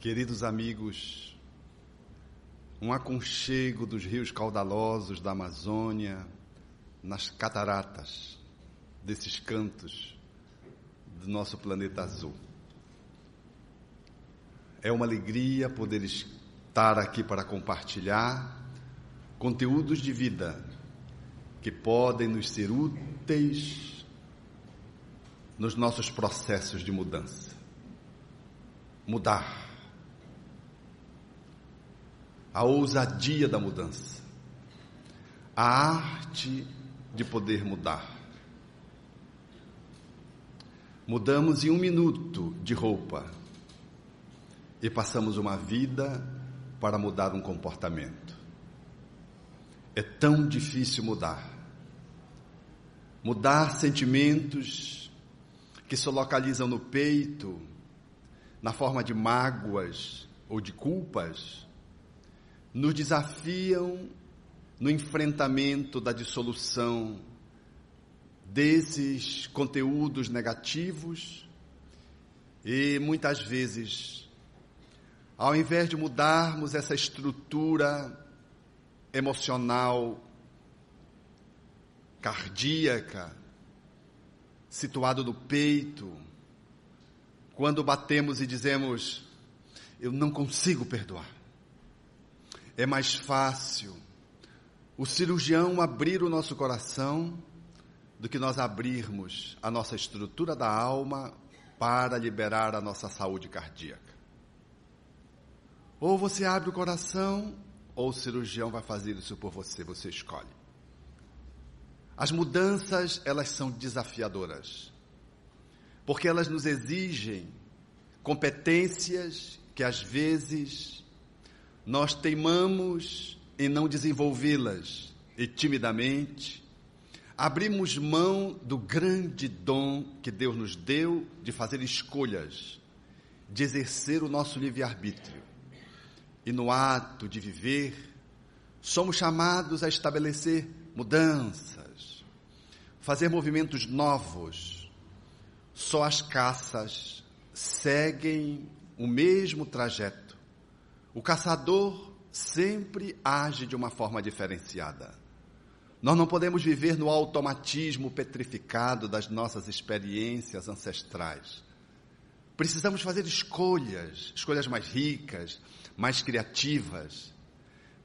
Queridos amigos, um aconchego dos rios caudalosos da Amazônia, nas cataratas desses cantos do nosso planeta azul. É uma alegria poder estar aqui para compartilhar conteúdos de vida que podem nos ser úteis nos nossos processos de mudança. Mudar a ousadia da mudança, a arte de poder mudar. Mudamos em um minuto de roupa e passamos uma vida para mudar um comportamento. É tão difícil mudar. Mudar sentimentos que se localizam no peito, na forma de mágoas ou de culpas, nos desafiam no enfrentamento da dissolução desses conteúdos negativos e muitas vezes, ao invés de mudarmos essa estrutura emocional, cardíaca, situado no peito, quando batemos e dizemos, eu não consigo perdoar é mais fácil o cirurgião abrir o nosso coração do que nós abrirmos a nossa estrutura da alma para liberar a nossa saúde cardíaca. Ou você abre o coração, ou o cirurgião vai fazer isso por você, você escolhe. As mudanças, elas são desafiadoras, porque elas nos exigem competências que às vezes nós teimamos em não desenvolvê-las e timidamente abrimos mão do grande dom que Deus nos deu de fazer escolhas, de exercer o nosso livre-arbítrio. E no ato de viver, somos chamados a estabelecer mudanças, fazer movimentos novos. Só as caças seguem o mesmo trajeto o caçador sempre age de uma forma diferenciada. Nós não podemos viver no automatismo petrificado das nossas experiências ancestrais. Precisamos fazer escolhas, escolhas mais ricas, mais criativas.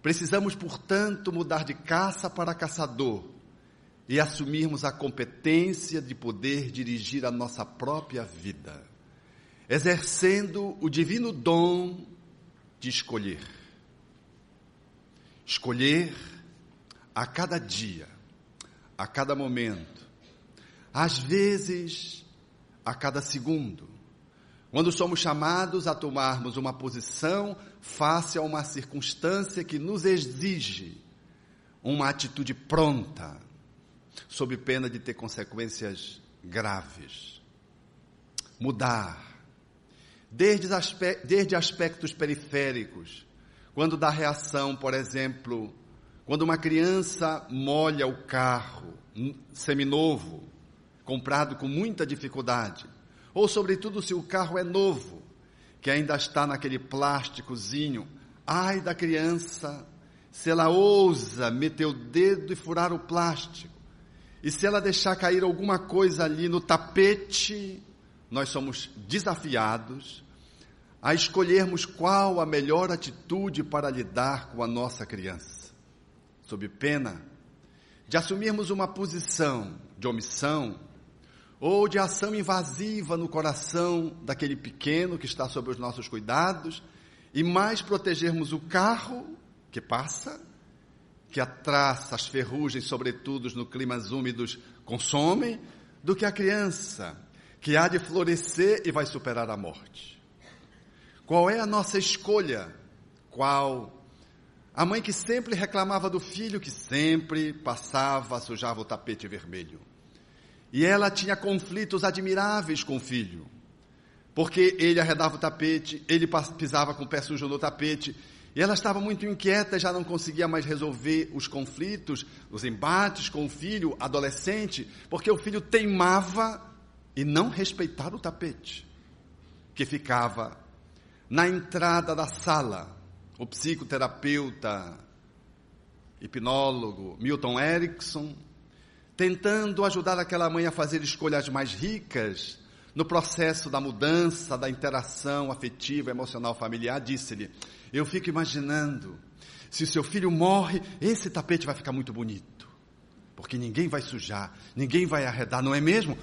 Precisamos, portanto, mudar de caça para caçador e assumirmos a competência de poder dirigir a nossa própria vida, exercendo o divino dom de escolher. Escolher a cada dia, a cada momento, às vezes a cada segundo. Quando somos chamados a tomarmos uma posição face a uma circunstância que nos exige uma atitude pronta, sob pena de ter consequências graves. Mudar desde, aspe desde aspectos periféricos, quando dá reação, por exemplo, quando uma criança molha o carro seminovo, comprado com muita dificuldade, ou sobretudo se o carro é novo, que ainda está naquele plásticozinho, ai da criança, se ela ousa meter o dedo e furar o plástico, e se ela deixar cair alguma coisa ali no tapete, nós somos desafiados a escolhermos qual a melhor atitude para lidar com a nossa criança, sob pena de assumirmos uma posição de omissão ou de ação invasiva no coração daquele pequeno que está sob os nossos cuidados e mais protegermos o carro que passa, que a traça, as ferrugens, sobretudo no climas úmidos, consomem, do que a criança que há de florescer e vai superar a morte. Qual é a nossa escolha? Qual? A mãe que sempre reclamava do filho que sempre passava, sujava o tapete vermelho. E ela tinha conflitos admiráveis com o filho. Porque ele arredava o tapete, ele pisava com o pé sujo no tapete, e ela estava muito inquieta, já não conseguia mais resolver os conflitos, os embates com o filho adolescente, porque o filho teimava em não respeitar o tapete, que ficava na entrada da sala, o psicoterapeuta, hipnólogo Milton Erickson, tentando ajudar aquela mãe a fazer escolhas mais ricas no processo da mudança, da interação afetiva, emocional, familiar, disse-lhe: Eu fico imaginando, se o seu filho morre, esse tapete vai ficar muito bonito, porque ninguém vai sujar, ninguém vai arredar, não é mesmo?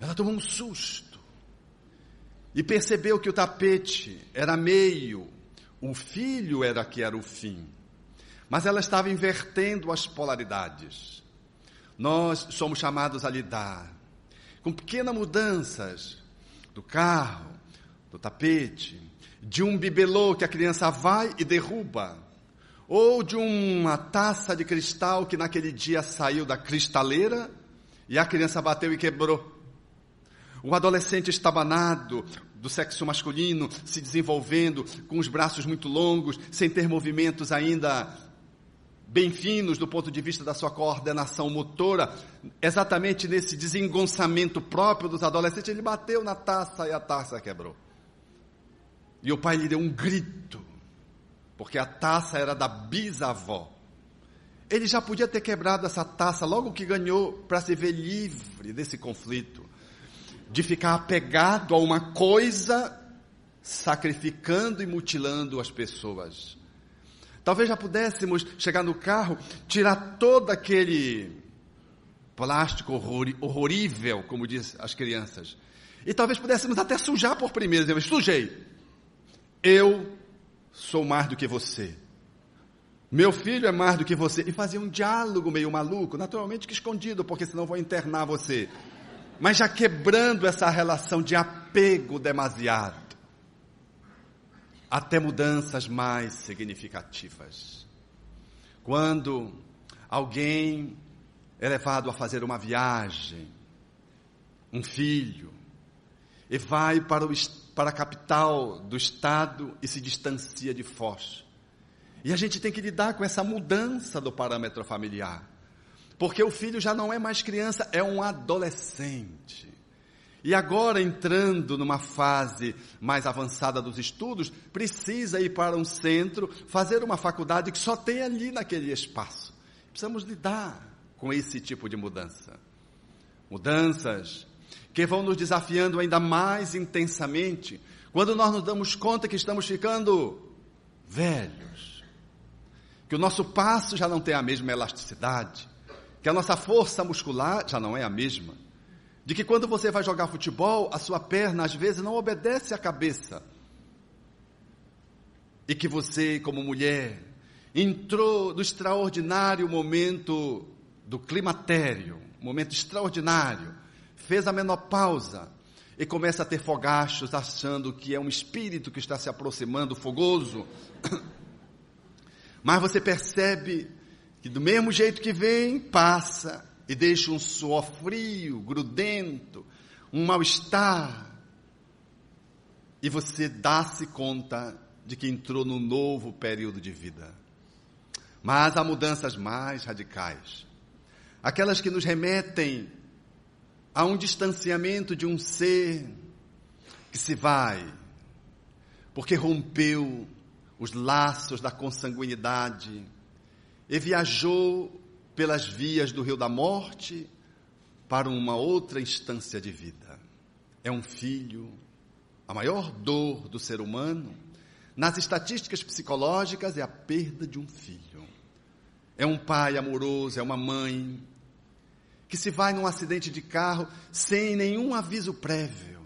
Ela tomou um susto e percebeu que o tapete era meio, o filho era que era o fim. Mas ela estava invertendo as polaridades. Nós somos chamados a lidar com pequenas mudanças do carro, do tapete, de um bibelô que a criança vai e derruba, ou de uma taça de cristal que naquele dia saiu da cristaleira e a criança bateu e quebrou. O adolescente estabanado, do sexo masculino, se desenvolvendo, com os braços muito longos, sem ter movimentos ainda bem finos do ponto de vista da sua coordenação motora, exatamente nesse desengonçamento próprio dos adolescentes, ele bateu na taça e a taça quebrou. E o pai lhe deu um grito, porque a taça era da bisavó. Ele já podia ter quebrado essa taça logo que ganhou para se ver livre desse conflito de ficar apegado a uma coisa, sacrificando e mutilando as pessoas. Talvez já pudéssemos chegar no carro, tirar todo aquele plástico horrorível, como diz as crianças. E talvez pudéssemos até sujar por primeiro. Eu sujei. Eu sou mais do que você. Meu filho é mais do que você. E fazer um diálogo meio maluco, naturalmente que escondido, porque senão vou internar você mas já quebrando essa relação de apego demasiado, até mudanças mais significativas. Quando alguém é levado a fazer uma viagem, um filho, e vai para, o, para a capital do estado e se distancia de Foz. E a gente tem que lidar com essa mudança do parâmetro familiar. Porque o filho já não é mais criança, é um adolescente. E agora, entrando numa fase mais avançada dos estudos, precisa ir para um centro, fazer uma faculdade que só tem ali naquele espaço. Precisamos lidar com esse tipo de mudança. Mudanças que vão nos desafiando ainda mais intensamente quando nós nos damos conta que estamos ficando velhos. Que o nosso passo já não tem a mesma elasticidade que a nossa força muscular já não é a mesma. De que quando você vai jogar futebol, a sua perna às vezes não obedece à cabeça. E que você, como mulher, entrou no extraordinário momento do climatério, momento extraordinário, fez a menopausa e começa a ter fogachos, achando que é um espírito que está se aproximando, fogoso. Mas você percebe que do mesmo jeito que vem, passa e deixa um suor frio, grudento, um mal-estar. E você dá-se conta de que entrou num novo período de vida. Mas há mudanças mais radicais. Aquelas que nos remetem a um distanciamento de um ser que se vai, porque rompeu os laços da consanguinidade, e viajou pelas vias do rio da morte para uma outra instância de vida. É um filho, a maior dor do ser humano, nas estatísticas psicológicas, é a perda de um filho. É um pai amoroso, é uma mãe que se vai num acidente de carro sem nenhum aviso prévio.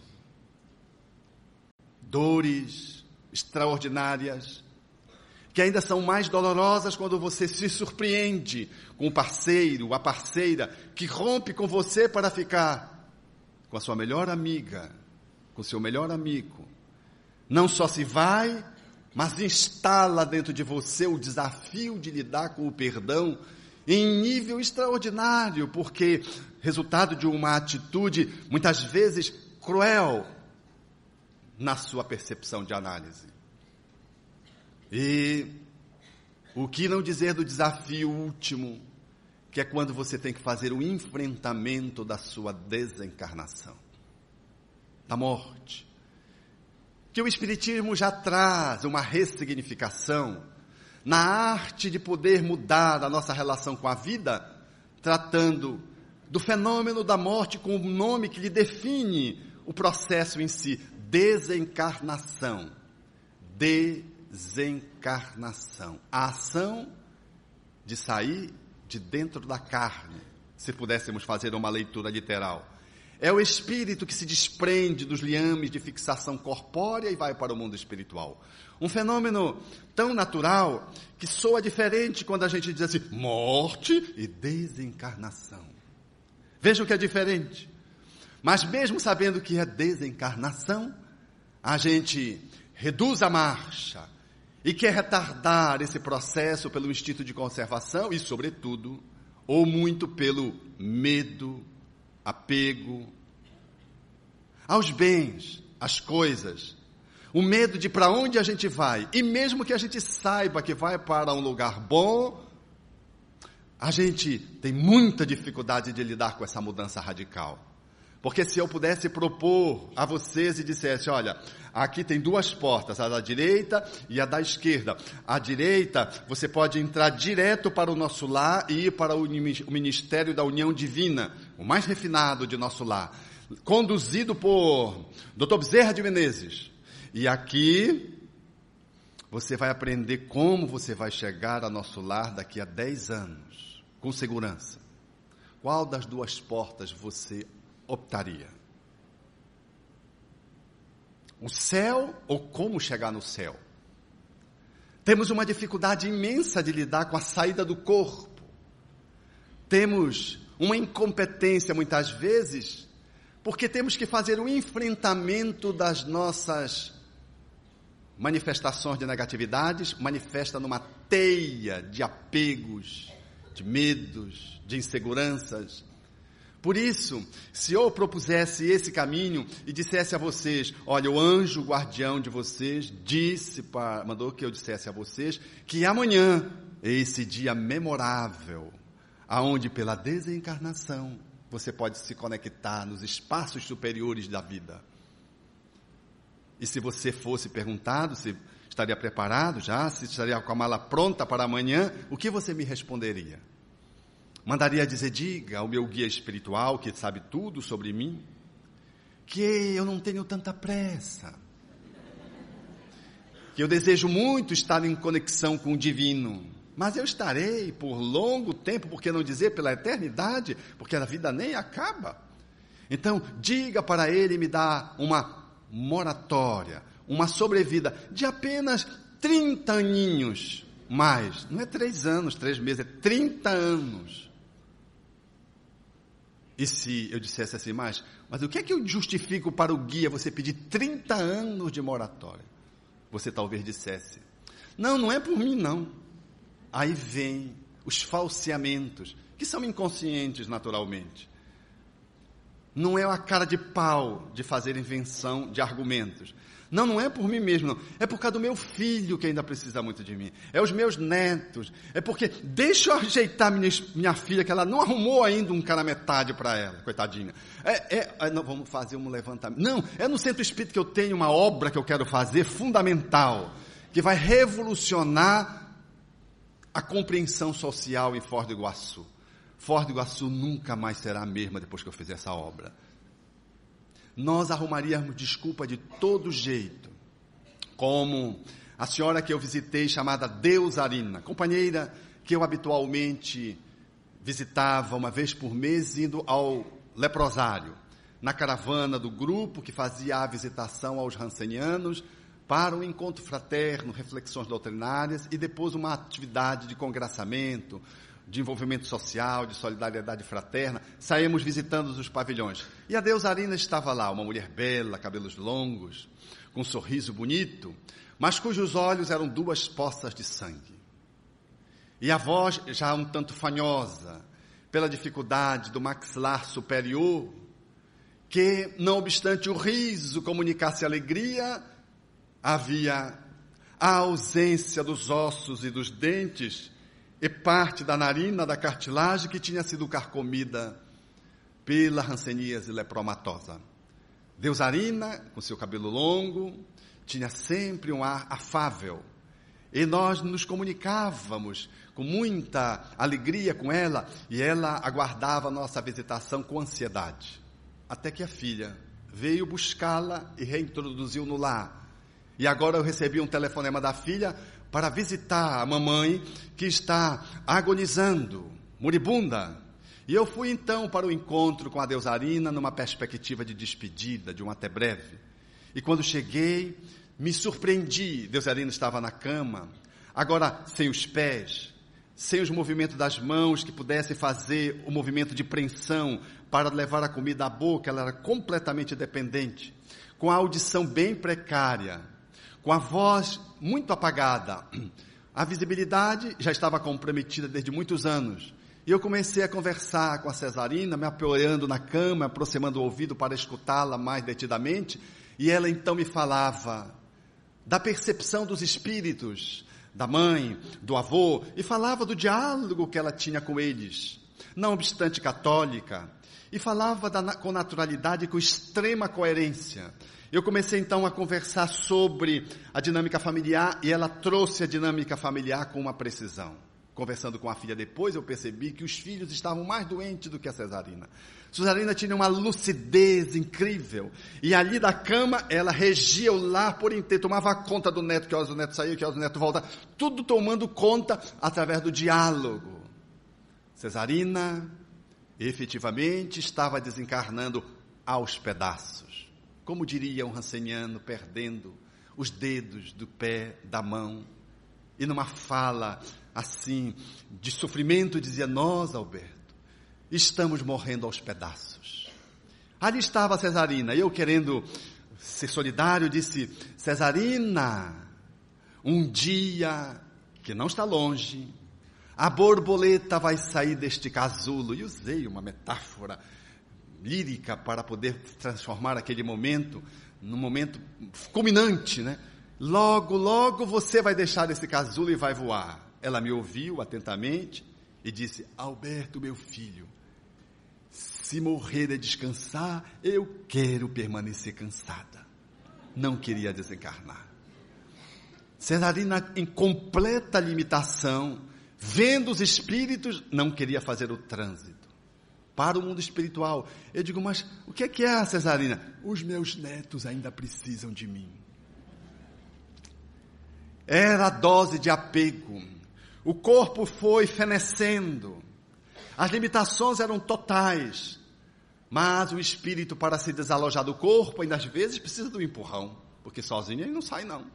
Dores extraordinárias, que ainda são mais dolorosas quando você se surpreende com o parceiro, a parceira, que rompe com você para ficar com a sua melhor amiga, com o seu melhor amigo. Não só se vai, mas instala dentro de você o desafio de lidar com o perdão em nível extraordinário, porque resultado de uma atitude muitas vezes cruel na sua percepção de análise. E o que não dizer do desafio último, que é quando você tem que fazer o enfrentamento da sua desencarnação, da morte, que o Espiritismo já traz uma ressignificação na arte de poder mudar a nossa relação com a vida, tratando do fenômeno da morte com o nome que lhe define o processo em si, desencarnação. Desencarnação. A ação de sair de dentro da carne, se pudéssemos fazer uma leitura literal. É o espírito que se desprende dos liames de fixação corpórea e vai para o mundo espiritual. Um fenômeno tão natural que soa diferente quando a gente diz assim: morte e desencarnação. Vejam que é diferente. Mas mesmo sabendo que é desencarnação, a gente reduz a marcha e quer retardar esse processo pelo instinto de conservação e, sobretudo, ou muito pelo medo, apego aos bens, às coisas, o medo de para onde a gente vai, e mesmo que a gente saiba que vai para um lugar bom, a gente tem muita dificuldade de lidar com essa mudança radical. Porque se eu pudesse propor a vocês e dissesse, olha, aqui tem duas portas, a da direita e a da esquerda. A direita, você pode entrar direto para o nosso lar e ir para o ministério da união divina, o mais refinado de nosso lar, conduzido por Dr. Bezerra de Menezes. E aqui você vai aprender como você vai chegar ao nosso lar daqui a 10 anos, com segurança. Qual das duas portas você optaria? O céu ou como chegar no céu? Temos uma dificuldade imensa de lidar com a saída do corpo. Temos uma incompetência muitas vezes, porque temos que fazer um enfrentamento das nossas manifestações de negatividades, manifesta numa teia de apegos, de medos, de inseguranças, por isso, se eu propusesse esse caminho e dissesse a vocês, olha, o anjo guardião de vocês disse para, mandou que eu dissesse a vocês que amanhã é esse dia memorável, aonde pela desencarnação você pode se conectar nos espaços superiores da vida. E se você fosse perguntado se estaria preparado já, se estaria com a mala pronta para amanhã, o que você me responderia? Mandaria dizer: diga ao meu guia espiritual, que sabe tudo sobre mim, que eu não tenho tanta pressa, que eu desejo muito estar em conexão com o divino, mas eu estarei por longo tempo, por que não dizer pela eternidade, porque a vida nem acaba. Então, diga para ele me dar uma moratória, uma sobrevida de apenas 30 aninhos mais. Não é três anos, três meses, é 30 anos. E se eu dissesse assim, mas, mas o que é que eu justifico para o guia você pedir 30 anos de moratória? Você talvez dissesse, não, não é por mim não. Aí vem os falseamentos, que são inconscientes naturalmente. Não é a cara de pau de fazer invenção de argumentos. Não, não é por mim mesmo, não. É por causa do meu filho que ainda precisa muito de mim. É os meus netos. É porque deixa eu ajeitar minha, minha filha, que ela não arrumou ainda um cara metade para ela, coitadinha. É, é, é, não, vamos fazer um levantamento. Não, é no centro espírita que eu tenho uma obra que eu quero fazer fundamental, que vai revolucionar a compreensão social em Foz do Iguaçu. Foz do Iguaçu nunca mais será a mesma depois que eu fizer essa obra nós arrumaríamos desculpa de todo jeito. Como a senhora que eu visitei, chamada Deusarina, companheira que eu habitualmente visitava uma vez por mês, indo ao leprosário, na caravana do grupo que fazia a visitação aos rancenianos, para um encontro fraterno, reflexões doutrinárias e depois uma atividade de congraçamento, de envolvimento social, de solidariedade fraterna, saímos visitando os pavilhões. E a Deusarina estava lá, uma mulher bela, cabelos longos, com um sorriso bonito, mas cujos olhos eram duas poças de sangue. E a voz já um tanto fanhosa, pela dificuldade do maxilar superior, que, não obstante o riso comunicasse alegria, havia a ausência dos ossos e dos dentes e parte da narina da cartilagem que tinha sido carcomida pela ranceníase lepromatosa. Deusarina, com seu cabelo longo, tinha sempre um ar afável. E nós nos comunicávamos com muita alegria com ela e ela aguardava nossa visitação com ansiedade. Até que a filha veio buscá-la e reintroduziu no lar. E agora eu recebi um telefonema da filha para visitar a mamãe que está agonizando, moribunda. E eu fui então para o encontro com a Deusarina numa perspectiva de despedida, de um até breve. E quando cheguei, me surpreendi. Deusarina estava na cama, agora sem os pés, sem os movimentos das mãos que pudesse fazer o movimento de preensão para levar a comida à boca, ela era completamente dependente, com a audição bem precária, com a voz muito apagada. A visibilidade já estava comprometida desde muitos anos. E eu comecei a conversar com a Cesarina, me apoiando na cama, aproximando o ouvido para escutá-la mais detidamente, e ela então me falava da percepção dos espíritos, da mãe, do avô, e falava do diálogo que ela tinha com eles, não obstante católica, e falava da, com naturalidade, com extrema coerência. Eu comecei então a conversar sobre a dinâmica familiar e ela trouxe a dinâmica familiar com uma precisão. Conversando com a filha depois, eu percebi que os filhos estavam mais doentes do que a Cesarina. Cesarina tinha uma lucidez incrível. E ali da cama, ela regia o lar por inteiro, tomava conta do neto, que horas o neto saiu, que horas o neto volta, tudo tomando conta através do diálogo. Cesarina, efetivamente, estava desencarnando aos pedaços. Como diria um ranceniano, perdendo os dedos do pé, da mão. E numa fala assim, de sofrimento, dizia: Nós, Alberto, estamos morrendo aos pedaços. Ali estava Cesarina, eu querendo ser solidário, disse: Cesarina, um dia que não está longe, a borboleta vai sair deste casulo. E usei uma metáfora lírica para poder transformar aquele momento num momento culminante, né? Logo, logo você vai deixar esse casulo e vai voar. Ela me ouviu atentamente e disse: Alberto, meu filho, se morrer é descansar, eu quero permanecer cansada. Não queria desencarnar. Cesarina, em completa limitação, vendo os espíritos, não queria fazer o trânsito para o mundo espiritual. Eu digo, mas o que é que é, Cesarina? Os meus netos ainda precisam de mim. Era a dose de apego. O corpo foi fenecendo. As limitações eram totais. Mas o espírito, para se desalojar do corpo, ainda às vezes precisa do empurrão, porque sozinho ele não sai, não.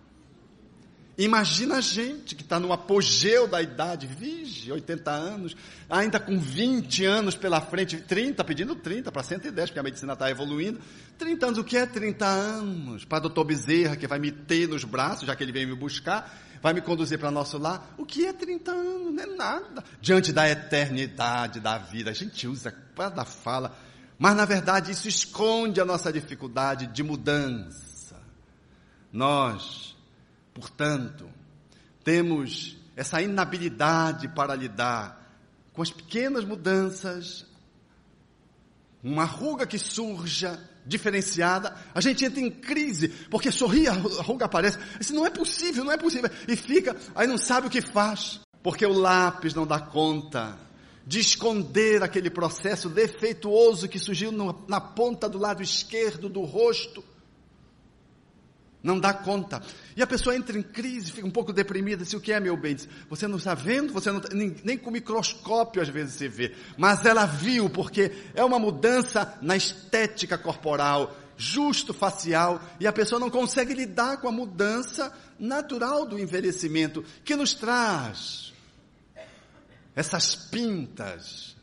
Imagina a gente que está no apogeu da idade, vige, 80 anos, ainda com 20 anos pela frente, 30, pedindo 30 para 110, porque a medicina está evoluindo. 30 anos, o que é 30 anos? Para doutor Bezerra, que vai me ter nos braços, já que ele veio me buscar, vai me conduzir para nosso lar. O que é 30 anos? Não é nada. Diante da eternidade da vida, a gente usa cada fala, mas na verdade isso esconde a nossa dificuldade de mudança. Nós, portanto, temos essa inabilidade para lidar com as pequenas mudanças, uma ruga que surja, diferenciada, a gente entra em crise, porque sorri, a ruga aparece, isso não é possível, não é possível, e fica, aí não sabe o que faz, porque o lápis não dá conta de esconder aquele processo defeituoso que surgiu no, na ponta do lado esquerdo do rosto, não dá conta. E a pessoa entra em crise, fica um pouco deprimida, se o que é meu bem? Diz, você não está vendo, você não tá, nem, nem, com microscópio às vezes você vê. Mas ela viu, porque é uma mudança na estética corporal, justo facial, e a pessoa não consegue lidar com a mudança natural do envelhecimento, que nos traz essas pintas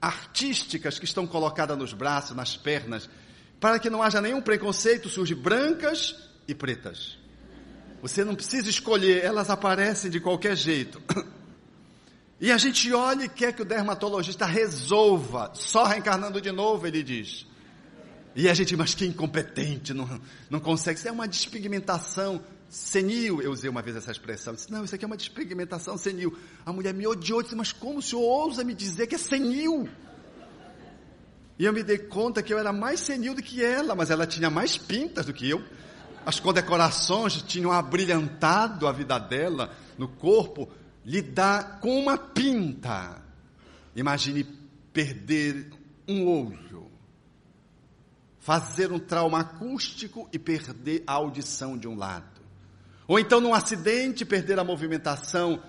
artísticas que estão colocadas nos braços, nas pernas, para que não haja nenhum preconceito, surge brancas e pretas. Você não precisa escolher, elas aparecem de qualquer jeito. E a gente olha e quer que o dermatologista resolva, só reencarnando de novo, ele diz. E a gente, mas que incompetente, não, não consegue. Isso é uma despigmentação senil. Eu usei uma vez essa expressão. Disse, não, isso aqui é uma despigmentação senil. A mulher me odiou, disse, mas como o senhor ousa me dizer que é senil? E eu me dei conta que eu era mais senil do que ela, mas ela tinha mais pintas do que eu. As condecorações tinham abrilhantado a vida dela no corpo, lhe dá com uma pinta. Imagine perder um olho, fazer um trauma acústico e perder a audição de um lado. Ou então, num acidente, perder a movimentação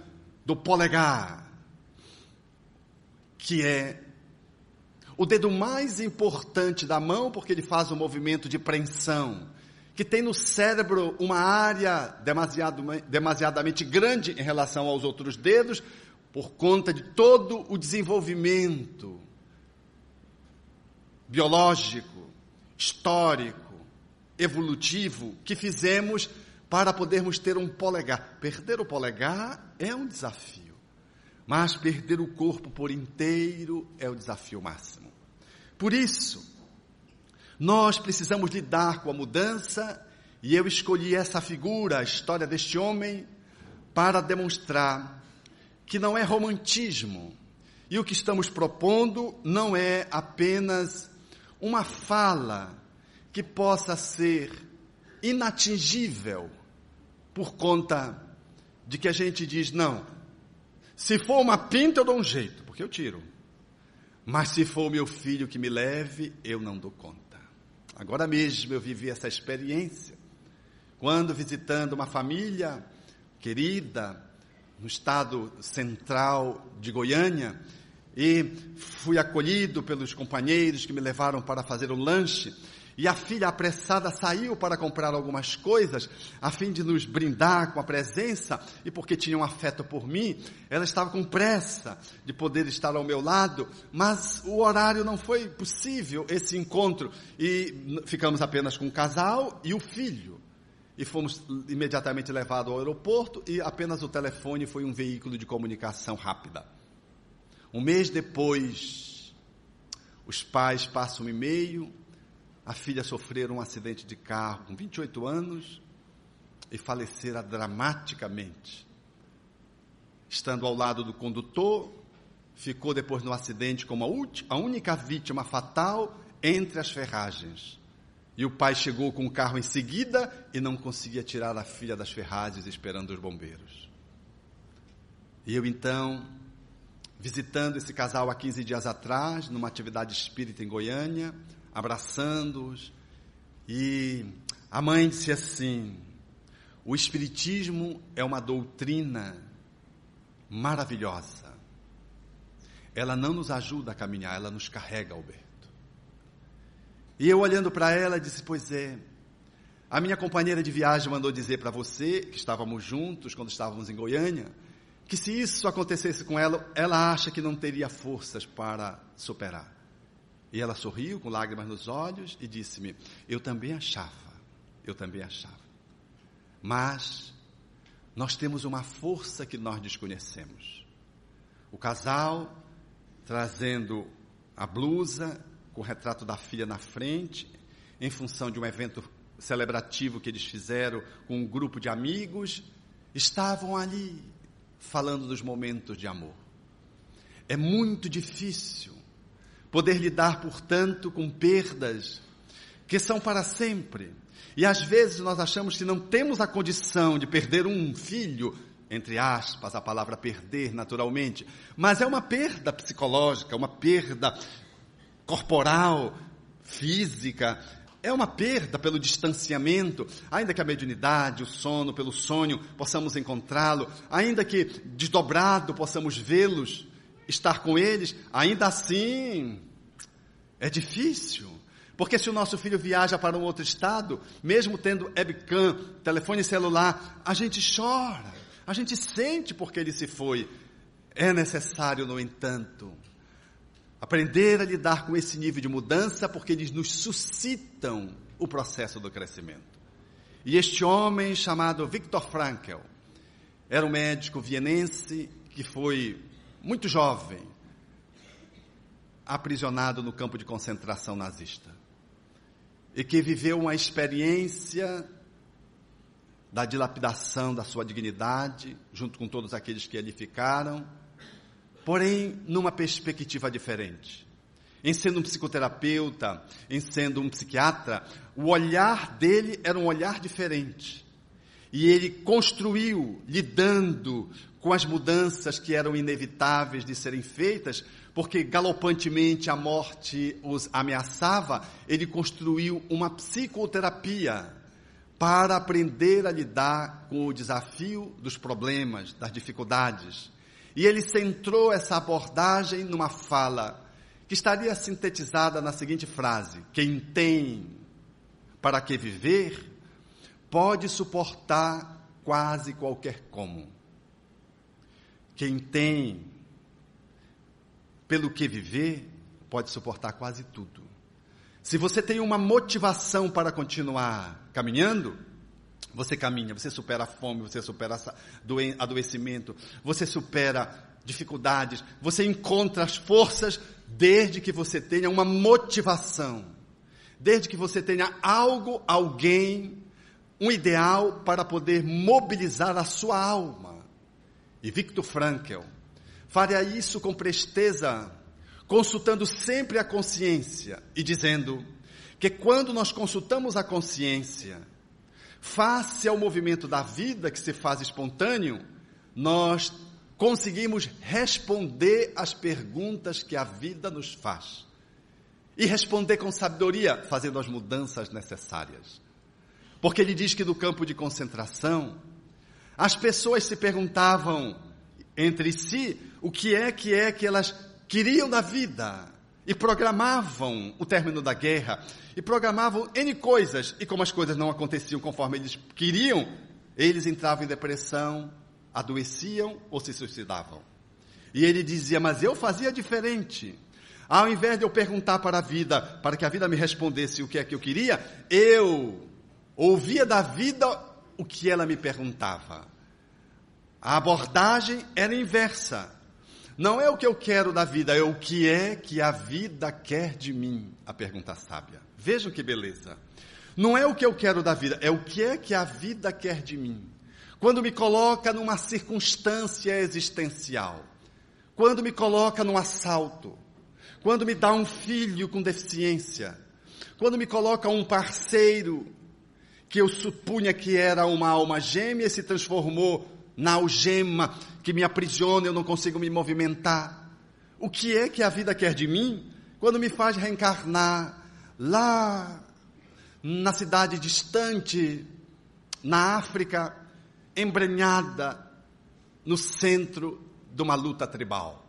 do polegar, que é o dedo mais importante da mão, porque ele faz o movimento de preensão, que tem no cérebro uma área demasiado, demasiadamente grande em relação aos outros dedos, por conta de todo o desenvolvimento biológico, histórico, evolutivo que fizemos para podermos ter um polegar. Perder o polegar é um desafio, mas perder o corpo por inteiro é o desafio máximo. Por isso, nós precisamos lidar com a mudança e eu escolhi essa figura, a história deste homem, para demonstrar que não é romantismo. E o que estamos propondo não é apenas uma fala que possa ser inatingível por conta de que a gente diz, não, se for uma pinta eu dou um jeito, porque eu tiro. Mas se for meu filho que me leve, eu não dou conta. Agora mesmo eu vivi essa experiência. Quando visitando uma família querida no estado central de Goiânia, e fui acolhido pelos companheiros que me levaram para fazer um lanche. E a filha apressada saiu para comprar algumas coisas, a fim de nos brindar com a presença, e porque tinha um afeto por mim, ela estava com pressa de poder estar ao meu lado, mas o horário não foi possível, esse encontro, e ficamos apenas com o casal e o filho. E fomos imediatamente levados ao aeroporto, e apenas o telefone foi um veículo de comunicação rápida. Um mês depois, os pais passam um e-mail, a filha sofreu um acidente de carro com 28 anos e falecera dramaticamente. Estando ao lado do condutor, ficou depois no acidente como a única vítima fatal entre as ferragens. E o pai chegou com o carro em seguida e não conseguia tirar a filha das ferragens esperando os bombeiros. E eu então visitando esse casal há 15 dias atrás, numa atividade espírita em Goiânia, abraçando-os. E a mãe disse assim: o Espiritismo é uma doutrina maravilhosa. Ela não nos ajuda a caminhar, ela nos carrega, Alberto. E eu olhando para ela disse: Pois é. A minha companheira de viagem mandou dizer para você, que estávamos juntos quando estávamos em Goiânia, que se isso acontecesse com ela, ela acha que não teria forças para superar. E ela sorriu com lágrimas nos olhos e disse-me: Eu também achava, eu também achava. Mas nós temos uma força que nós desconhecemos. O casal trazendo a blusa com o retrato da filha na frente, em função de um evento celebrativo que eles fizeram com um grupo de amigos, estavam ali falando dos momentos de amor. É muito difícil poder lidar, portanto, com perdas que são para sempre. E às vezes nós achamos que não temos a condição de perder um filho, entre aspas, a palavra perder naturalmente, mas é uma perda psicológica, uma perda corporal, física, é uma perda pelo distanciamento, ainda que a mediunidade, o sono, pelo sonho, possamos encontrá-lo, ainda que desdobrado possamos vê-los, estar com eles, ainda assim é difícil. Porque se o nosso filho viaja para um outro estado, mesmo tendo webcam, telefone celular, a gente chora, a gente sente porque ele se foi. É necessário, no entanto, Aprender a lidar com esse nível de mudança, porque eles nos suscitam o processo do crescimento. E este homem chamado Viktor Frankl era um médico vienense que foi muito jovem, aprisionado no campo de concentração nazista. E que viveu uma experiência da dilapidação da sua dignidade, junto com todos aqueles que ali ficaram, porém numa perspectiva diferente. em sendo um psicoterapeuta, em sendo um psiquiatra, o olhar dele era um olhar diferente. E ele construiu, lidando com as mudanças que eram inevitáveis de serem feitas, porque galopantemente a morte os ameaçava, ele construiu uma psicoterapia para aprender a lidar com o desafio dos problemas, das dificuldades. E ele centrou essa abordagem numa fala que estaria sintetizada na seguinte frase: Quem tem para que viver, pode suportar quase qualquer como. Quem tem pelo que viver, pode suportar quase tudo. Se você tem uma motivação para continuar caminhando, você caminha, você supera a fome, você supera adoecimento, você supera dificuldades, você encontra as forças desde que você tenha uma motivação, desde que você tenha algo, alguém, um ideal para poder mobilizar a sua alma. E Victor Frankl faria isso com presteza, consultando sempre a consciência e dizendo que quando nós consultamos a consciência, face ao movimento da vida que se faz espontâneo, nós conseguimos responder às perguntas que a vida nos faz. E responder com sabedoria, fazendo as mudanças necessárias. Porque ele diz que no campo de concentração, as pessoas se perguntavam entre si o que é que é que elas queriam da vida e programavam o término da guerra e programavam N coisas e como as coisas não aconteciam conforme eles queriam, eles entravam em depressão, adoeciam ou se suicidavam. E ele dizia: Mas eu fazia diferente. Ao invés de eu perguntar para a vida, para que a vida me respondesse o que é que eu queria, eu ouvia da vida o que ela me perguntava. A abordagem era inversa. Não é o que eu quero da vida, é o que é que a vida quer de mim, a pergunta sábia. Vejam que beleza. Não é o que eu quero da vida, é o que é que a vida quer de mim quando me coloca numa circunstância existencial, quando me coloca num assalto, quando me dá um filho com deficiência, quando me coloca um parceiro que eu supunha que era uma alma gêmea se transformou na algema que me aprisiona, eu não consigo me movimentar. O que é que a vida quer de mim quando me faz reencarnar lá na cidade distante, na África, embrenhada no centro de uma luta tribal,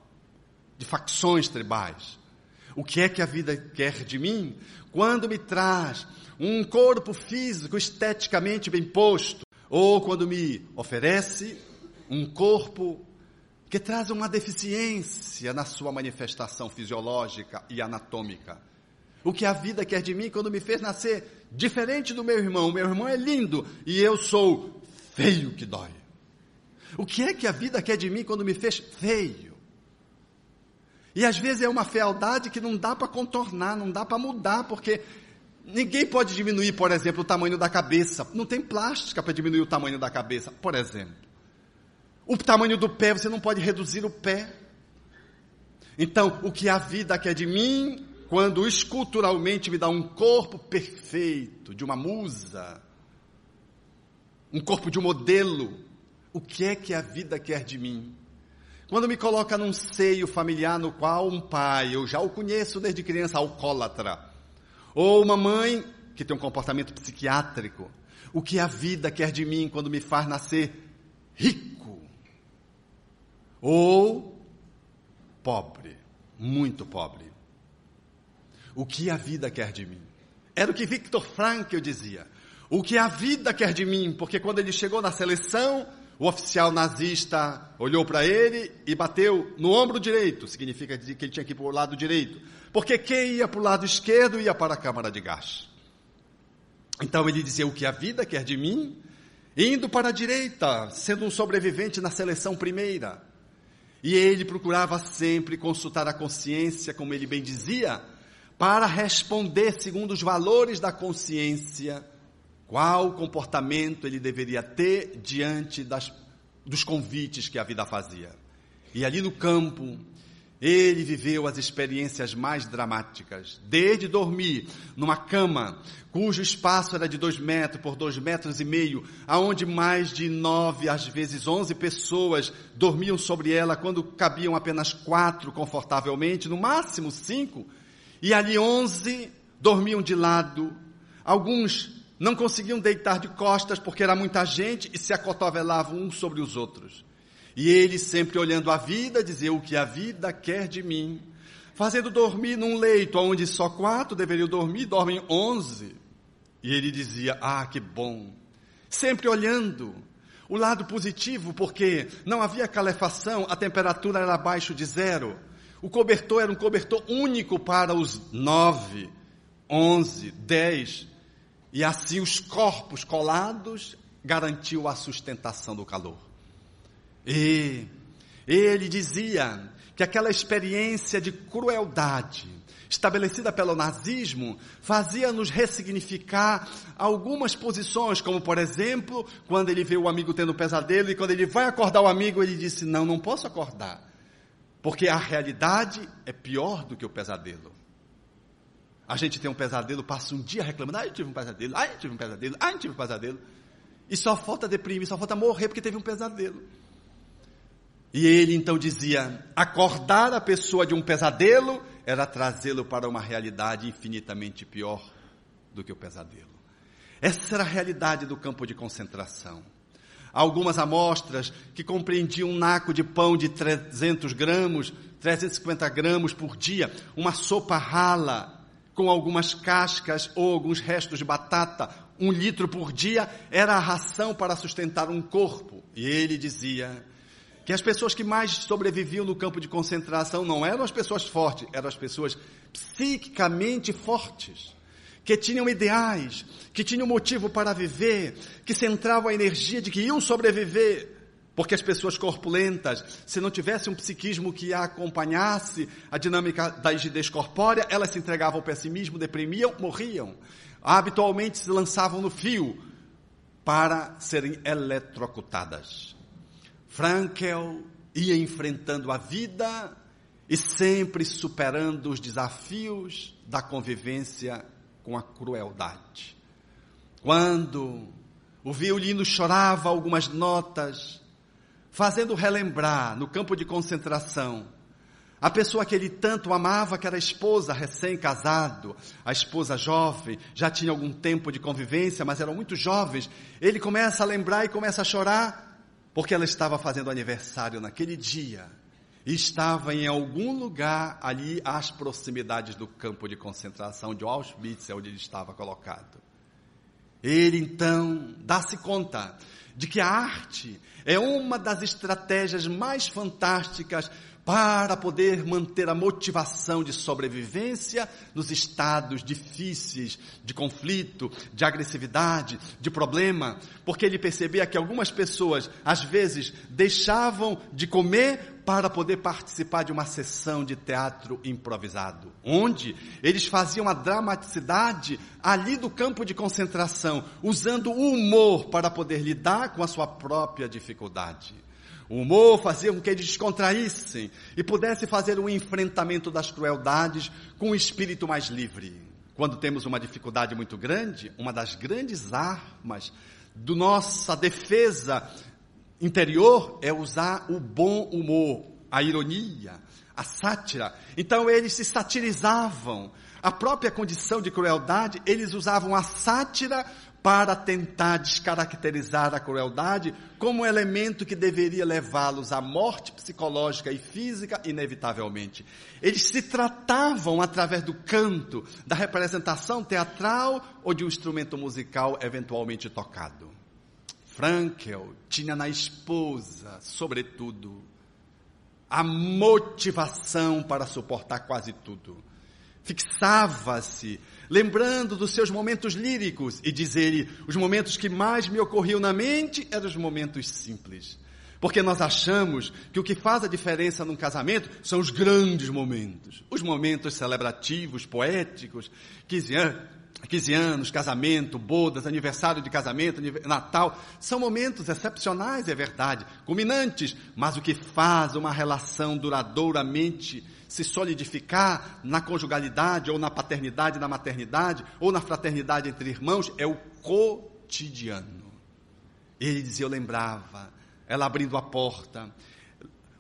de facções tribais. O que é que a vida quer de mim? Quando me traz um corpo físico esteticamente bem posto, ou quando me oferece um corpo que traz uma deficiência na sua manifestação fisiológica e anatômica. O que a vida quer de mim quando me fez nascer diferente do meu irmão. O meu irmão é lindo e eu sou feio que dói. O que é que a vida quer de mim quando me fez feio? E às vezes é uma fealdade que não dá para contornar, não dá para mudar, porque ninguém pode diminuir, por exemplo, o tamanho da cabeça. Não tem plástica para diminuir o tamanho da cabeça, por exemplo. O tamanho do pé, você não pode reduzir o pé. Então, o que a vida quer de mim, quando esculturalmente me dá um corpo perfeito, de uma musa, um corpo de um modelo. O que é que a vida quer de mim? Quando me coloca num seio familiar no qual um pai, eu já o conheço desde criança, alcoólatra, ou uma mãe que tem um comportamento psiquiátrico, o que a vida quer de mim quando me faz nascer rico? Ou pobre, muito pobre? O que a vida quer de mim? Era o que Victor Frankl dizia. O que a vida quer de mim? Porque quando ele chegou na seleção, o oficial nazista olhou para ele e bateu no ombro direito. Significa que ele tinha que ir para o lado direito. Porque quem ia para o lado esquerdo ia para a câmara de gás. Então ele dizia: O que a vida quer de mim? Indo para a direita, sendo um sobrevivente na seleção primeira. E ele procurava sempre consultar a consciência, como ele bem dizia, para responder segundo os valores da consciência qual comportamento ele deveria ter diante das, dos convites que a vida fazia? E ali no campo, Ele viveu as experiências mais dramáticas, desde dormir numa cama cujo espaço era de dois metros por dois metros e meio, aonde mais de nove, às vezes onze pessoas dormiam sobre ela, quando cabiam apenas quatro confortavelmente, no máximo cinco, e ali onze dormiam de lado. Alguns não conseguiam deitar de costas porque era muita gente e se acotovelavam uns sobre os outros. E ele sempre olhando a vida, dizia o que a vida quer de mim. Fazendo dormir num leito onde só quatro deveriam dormir, dormem onze. E ele dizia, ah, que bom. Sempre olhando o lado positivo, porque não havia calefação, a temperatura era abaixo de zero. O cobertor era um cobertor único para os nove, onze, dez. E assim os corpos colados garantiu a sustentação do calor. E ele dizia que aquela experiência de crueldade estabelecida pelo nazismo fazia-nos ressignificar algumas posições, como por exemplo, quando ele vê o amigo tendo um pesadelo e quando ele vai acordar o amigo, ele disse: Não, não posso acordar, porque a realidade é pior do que o pesadelo. A gente tem um pesadelo, passa um dia reclamando: Ah, eu tive um pesadelo, ah, eu tive um pesadelo, ah, eu tive um pesadelo. E só falta deprimir, só falta morrer porque teve um pesadelo. E ele então dizia: acordar a pessoa de um pesadelo era trazê-lo para uma realidade infinitamente pior do que o pesadelo. Essa era a realidade do campo de concentração. Algumas amostras que compreendiam um naco de pão de 300 gramas, 350 gramas por dia, uma sopa rala com algumas cascas ou alguns restos de batata, um litro por dia, era a ração para sustentar um corpo. E ele dizia: que as pessoas que mais sobreviviam no campo de concentração não eram as pessoas fortes, eram as pessoas psiquicamente fortes, que tinham ideais, que tinham motivo para viver, que centravam a energia de que iam sobreviver. Porque as pessoas corpulentas, se não tivesse um psiquismo que a acompanhasse a dinâmica da rigidez corpórea, elas se entregavam ao pessimismo, deprimiam, morriam. Habitualmente se lançavam no fio para serem eletrocutadas. Frankel ia enfrentando a vida e sempre superando os desafios da convivência com a crueldade. Quando o violino chorava algumas notas, fazendo relembrar no campo de concentração a pessoa que ele tanto amava, que era a esposa recém-casado, a esposa jovem, já tinha algum tempo de convivência, mas eram muito jovens. Ele começa a lembrar e começa a chorar porque ela estava fazendo aniversário naquele dia e estava em algum lugar ali às proximidades do campo de concentração de Auschwitz, onde ele estava colocado. Ele então dá-se conta de que a arte é uma das estratégias mais fantásticas para poder manter a motivação de sobrevivência nos estados difíceis de conflito, de agressividade, de problema, porque ele percebia que algumas pessoas, às vezes, deixavam de comer para poder participar de uma sessão de teatro improvisado, onde eles faziam a dramaticidade ali do campo de concentração, usando o humor para poder lidar com a sua própria dificuldade. O humor fazia com que eles descontraíssem e pudessem fazer um enfrentamento das crueldades com um espírito mais livre. Quando temos uma dificuldade muito grande, uma das grandes armas do nossa defesa interior é usar o bom humor, a ironia, a sátira. Então eles se satirizavam. A própria condição de crueldade, eles usavam a sátira para tentar descaracterizar a crueldade como um elemento que deveria levá-los à morte psicológica e física, inevitavelmente. Eles se tratavam através do canto, da representação teatral ou de um instrumento musical eventualmente tocado. Frankel tinha na esposa, sobretudo, a motivação para suportar quase tudo. Fixava-se lembrando dos seus momentos líricos, e diz ele, os momentos que mais me ocorriam na mente eram os momentos simples. Porque nós achamos que o que faz a diferença num casamento são os grandes momentos, os momentos celebrativos, poéticos, que ah, 15 anos, casamento, bodas, aniversário de casamento, Natal, são momentos excepcionais, é verdade, culminantes, mas o que faz uma relação duradouramente se solidificar na conjugalidade, ou na paternidade, na maternidade, ou na fraternidade entre irmãos, é o cotidiano. Ele dizia, eu lembrava, ela abrindo a porta,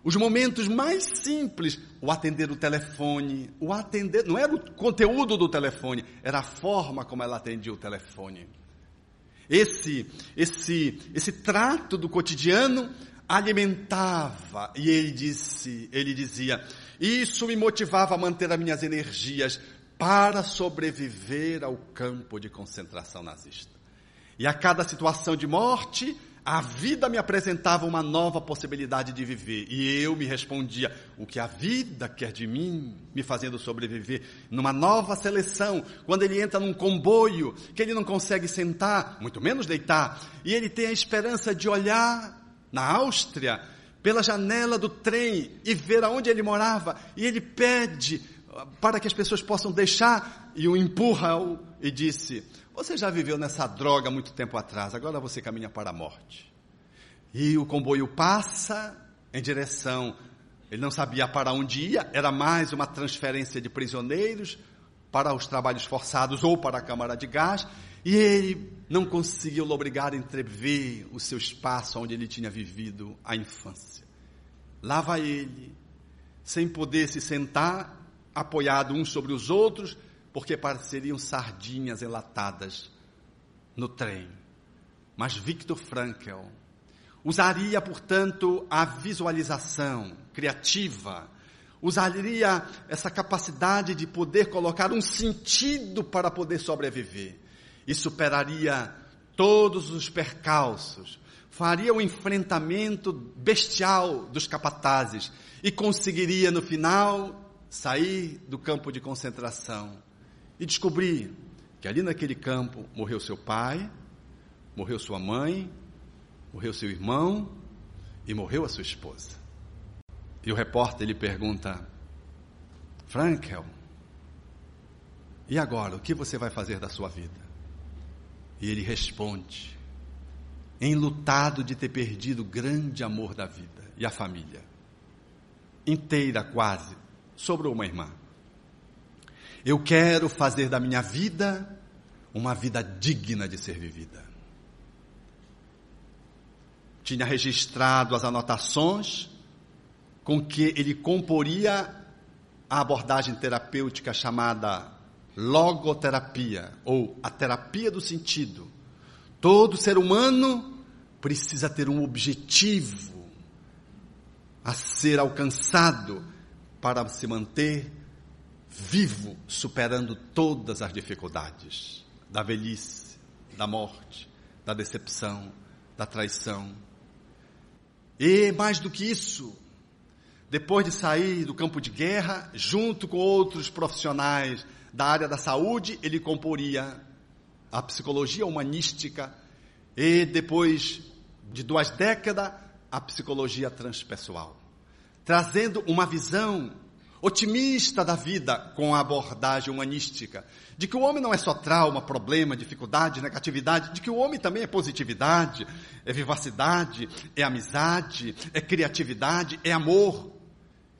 os momentos mais simples, o atender o telefone, o atender, não era o conteúdo do telefone, era a forma como ela atendia o telefone. Esse, esse, esse trato do cotidiano alimentava, e ele disse, ele dizia, isso me motivava a manter as minhas energias para sobreviver ao campo de concentração nazista. E a cada situação de morte, a vida me apresentava uma nova possibilidade de viver e eu me respondia o que a vida quer de mim, me fazendo sobreviver numa nova seleção. Quando ele entra num comboio que ele não consegue sentar, muito menos deitar, e ele tem a esperança de olhar na Áustria pela janela do trem e ver aonde ele morava, e ele pede para que as pessoas possam deixar e o empurra e disse: você já viveu nessa droga muito tempo atrás, agora você caminha para a morte. E o comboio passa em direção, ele não sabia para onde ia, era mais uma transferência de prisioneiros para os trabalhos forçados ou para a câmara de gás, e ele não conseguiu a entrever o seu espaço onde ele tinha vivido a infância. Lá vai ele, sem poder se sentar, apoiado uns sobre os outros, porque pareceriam sardinhas enlatadas no trem. Mas Victor Frankl usaria, portanto, a visualização criativa, usaria essa capacidade de poder colocar um sentido para poder sobreviver e superaria todos os percalços, faria o um enfrentamento bestial dos capatazes e conseguiria no final sair do campo de concentração e descobri que ali naquele campo morreu seu pai, morreu sua mãe, morreu seu irmão e morreu a sua esposa. E o repórter lhe pergunta: Frankel, e agora o que você vai fazer da sua vida? E ele responde: enlutado de ter perdido o grande amor da vida e a família inteira quase, sobrou uma irmã. Eu quero fazer da minha vida uma vida digna de ser vivida. Tinha registrado as anotações com que ele comporia a abordagem terapêutica chamada logoterapia, ou a terapia do sentido. Todo ser humano precisa ter um objetivo a ser alcançado para se manter vivo, superando todas as dificuldades da velhice, da morte, da decepção, da traição. E mais do que isso, depois de sair do campo de guerra, junto com outros profissionais da área da saúde, ele comporia a psicologia humanística e depois de duas décadas, a psicologia transpessoal, trazendo uma visão otimista da vida com a abordagem humanística, de que o homem não é só trauma, problema, dificuldade, negatividade, de que o homem também é positividade, é vivacidade, é amizade, é criatividade, é amor.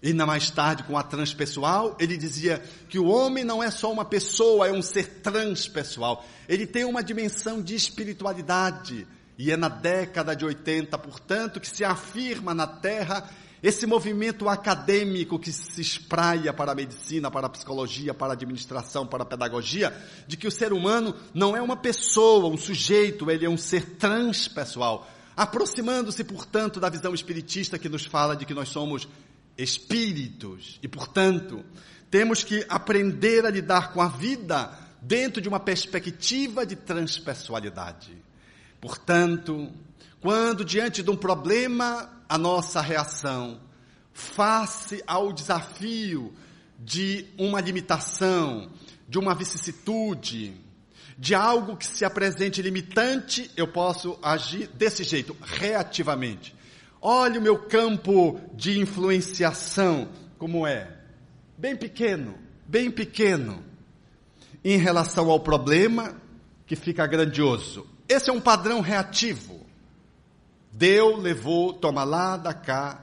E na mais tarde, com a transpessoal, ele dizia que o homem não é só uma pessoa, é um ser transpessoal. Ele tem uma dimensão de espiritualidade. E é na década de 80, portanto, que se afirma na Terra esse movimento acadêmico que se espraia para a medicina, para a psicologia, para a administração, para a pedagogia, de que o ser humano não é uma pessoa, um sujeito, ele é um ser transpessoal. Aproximando-se, portanto, da visão espiritista que nos fala de que nós somos espíritos e, portanto, temos que aprender a lidar com a vida dentro de uma perspectiva de transpessoalidade. Portanto, quando diante de um problema a nossa reação face ao desafio de uma limitação, de uma vicissitude, de algo que se apresente limitante, eu posso agir desse jeito, reativamente. Olhe o meu campo de influenciação, como é. Bem pequeno, bem pequeno. em relação ao problema que fica grandioso. Esse é um padrão reativo. Deu, levou, toma lá, dá cá.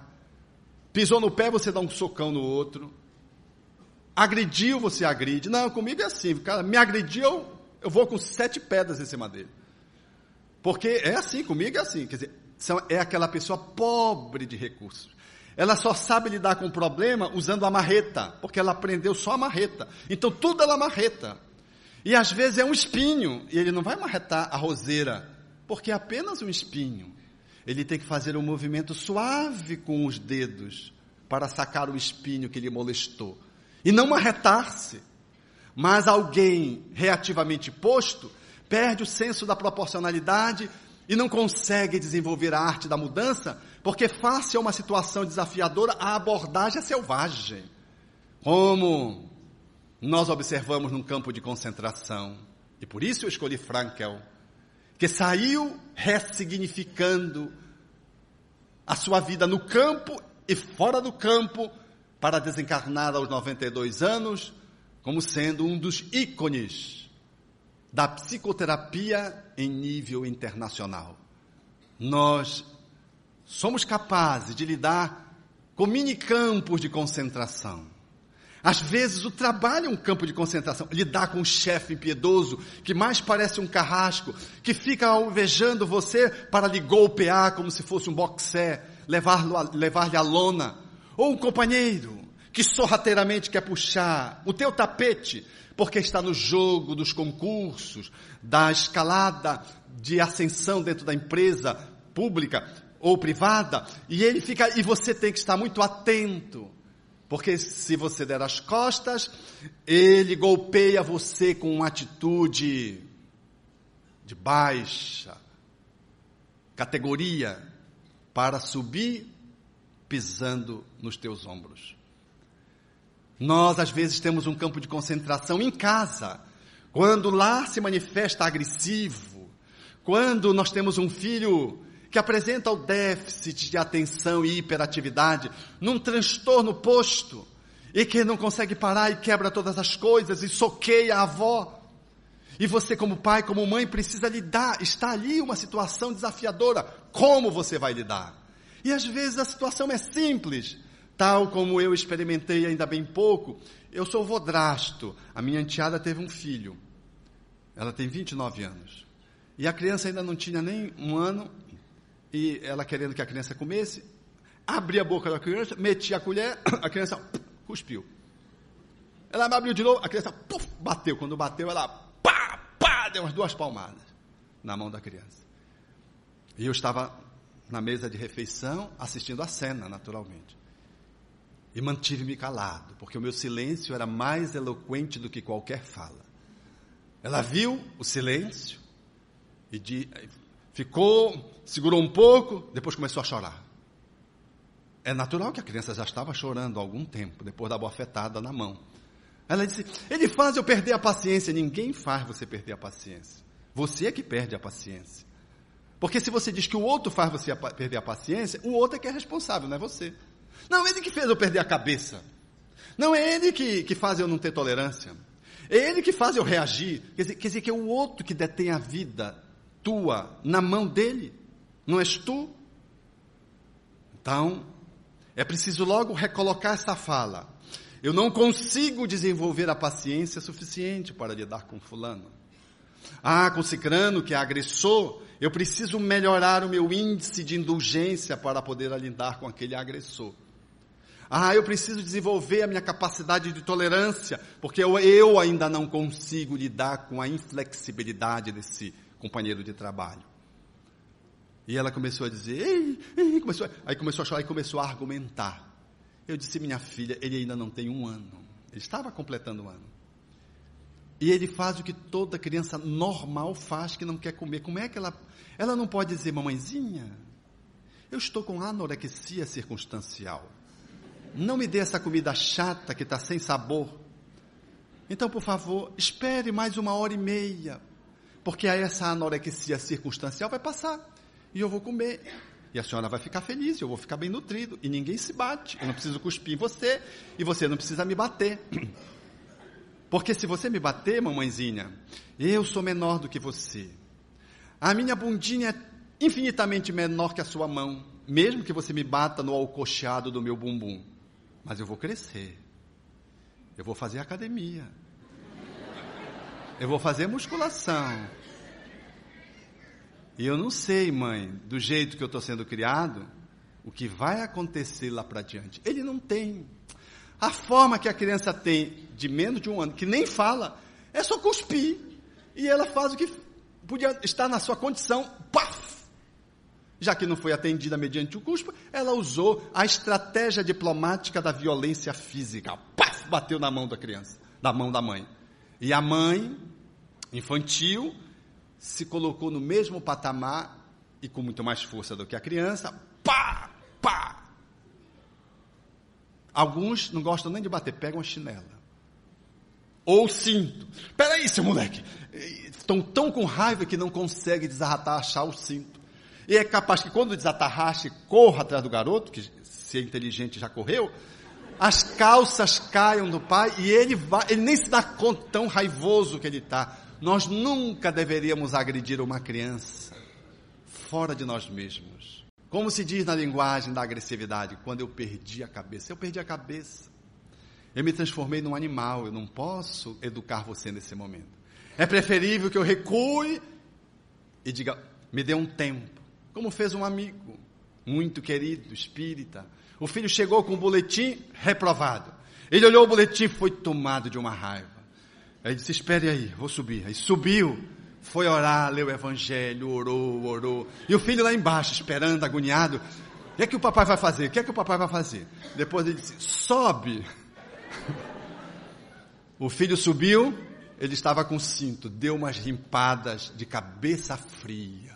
Pisou no pé, você dá um socão no outro. Agrediu, você agride. Não, comigo é assim, cara, me agrediu, eu vou com sete pedras em cima dele. Porque é assim, comigo é assim. Quer dizer, é aquela pessoa pobre de recursos. Ela só sabe lidar com o problema usando a marreta, porque ela aprendeu só a marreta. Então tudo ela marreta. E às vezes é um espinho, e ele não vai marretar a roseira, porque é apenas um espinho. Ele tem que fazer um movimento suave com os dedos para sacar o espinho que lhe molestou. E não marretar-se. Mas alguém reativamente posto perde o senso da proporcionalidade e não consegue desenvolver a arte da mudança, porque face a uma situação desafiadora, a abordagem é selvagem. Como nós observamos num campo de concentração. E por isso eu escolhi Frankel, que saiu ressignificando a sua vida no campo e fora do campo para desencarnar aos 92 anos como sendo um dos ícones da psicoterapia em nível internacional. Nós somos capazes de lidar com minicampos de concentração. Às vezes o trabalho é um campo de concentração. Lidar com um chefe impiedoso, que mais parece um carrasco, que fica alvejando você para lhe golpear como se fosse um boxer, levar-lhe a, levar a lona. Ou um companheiro que sorrateiramente quer puxar o teu tapete, porque está no jogo dos concursos, da escalada de ascensão dentro da empresa pública ou privada, e ele fica, e você tem que estar muito atento, porque se você der as costas, ele golpeia você com uma atitude de baixa categoria para subir pisando nos teus ombros. Nós, às vezes, temos um campo de concentração em casa. Quando lá se manifesta agressivo, quando nós temos um filho que apresenta o déficit de atenção e hiperatividade, num transtorno posto, e que não consegue parar e quebra todas as coisas e soqueia a avó. E você, como pai, como mãe, precisa lidar. Está ali uma situação desafiadora. Como você vai lidar? E às vezes a situação é simples tal como eu experimentei ainda bem pouco, eu sou vodrasto. A minha enteada teve um filho. Ela tem 29 anos. E a criança ainda não tinha nem um ano, e ela querendo que a criança comesse, abri a boca da criança, meti a colher, a criança cuspiu. Ela abriu de novo, a criança puf, bateu. Quando bateu, ela pá, pá, deu umas duas palmadas na mão da criança. E eu estava na mesa de refeição, assistindo a cena, naturalmente. E mantive-me calado, porque o meu silêncio era mais eloquente do que qualquer fala. Ela viu o silêncio e de, ficou, segurou um pouco, depois começou a chorar. É natural que a criança já estava chorando há algum tempo, depois da bofetada na mão. Ela disse: Ele faz eu perder a paciência. Ninguém faz você perder a paciência. Você é que perde a paciência. Porque se você diz que o outro faz você perder a paciência, o outro é que é responsável, não é você. Não, ele que fez eu perder a cabeça. Não é ele que, que faz eu não ter tolerância. É ele que faz eu reagir. Quer dizer, quer dizer que é o outro que detém a vida tua na mão dele. Não és tu? Então, é preciso logo recolocar essa fala. Eu não consigo desenvolver a paciência suficiente para lidar com fulano. Ah, com cicrano que é agressor, eu preciso melhorar o meu índice de indulgência para poder lidar com aquele agressor. Ah, eu preciso desenvolver a minha capacidade de tolerância, porque eu, eu ainda não consigo lidar com a inflexibilidade desse companheiro de trabalho. E ela começou a dizer, ei, ei, começou, aí começou a chorar e começou a argumentar. Eu disse, minha filha, ele ainda não tem um ano. Ele estava completando um ano. E ele faz o que toda criança normal faz que não quer comer. Como é que ela. Ela não pode dizer, mamãezinha, eu estou com anorexia circunstancial. Não me dê essa comida chata que está sem sabor. Então, por favor, espere mais uma hora e meia, porque aí essa anorexia circunstancial vai passar e eu vou comer. E a senhora vai ficar feliz, eu vou ficar bem nutrido e ninguém se bate. Eu não preciso cuspir em você e você não precisa me bater. Porque se você me bater, mamãezinha, eu sou menor do que você. A minha bundinha é infinitamente menor que a sua mão, mesmo que você me bata no alcochado do meu bumbum. Mas eu vou crescer. Eu vou fazer academia. Eu vou fazer musculação. E eu não sei, mãe, do jeito que eu estou sendo criado, o que vai acontecer lá para diante. Ele não tem. A forma que a criança tem de menos de um ano, que nem fala, é só cuspir. E ela faz o que podia estar na sua condição, paf! Já que não foi atendida mediante o cuspo, ela usou a estratégia diplomática da violência física. Paf! Bateu na mão da criança, da mão da mãe. E a mãe, infantil, se colocou no mesmo patamar e com muito mais força do que a criança. Pá! Pá! Alguns não gostam nem de bater, pegam a chinela. Ou cinto. Peraí, seu moleque. Estão tão com raiva que não conseguem desarratar, achar o cinto. E é capaz que quando desatarraste, corra atrás do garoto, que se é inteligente já correu, as calças caiam do pai e ele vai, ele nem se dá conta tão raivoso que ele está. Nós nunca deveríamos agredir uma criança fora de nós mesmos. Como se diz na linguagem da agressividade, quando eu perdi a cabeça, eu perdi a cabeça. Eu me transformei num animal, eu não posso educar você nesse momento. É preferível que eu recue e diga, me dê um tempo. Como fez um amigo, muito querido, espírita. O filho chegou com o boletim reprovado. Ele olhou o boletim e foi tomado de uma raiva. Aí disse, espere aí, vou subir. Aí subiu, foi orar, leu o evangelho, orou, orou. E o filho lá embaixo, esperando, agoniado. O que é que o papai vai fazer? O que é que o papai vai fazer? Depois ele disse, sobe. O filho subiu, ele estava com cinto, deu umas rimpadas de cabeça fria.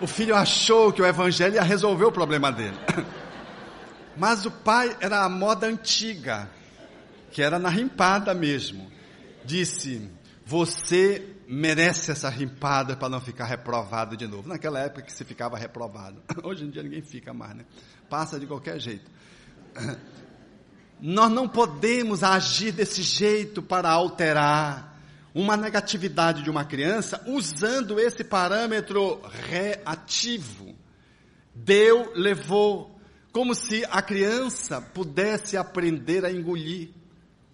O filho achou que o evangelho ia resolver o problema dele. Mas o pai era a moda antiga, que era na rimpada mesmo. Disse: Você merece essa rimpada para não ficar reprovado de novo. Naquela época que se ficava reprovado. Hoje em dia ninguém fica mais, né? Passa de qualquer jeito. Nós não podemos agir desse jeito para alterar uma negatividade de uma criança usando esse parâmetro reativo. Deu, levou, como se a criança pudesse aprender a engolir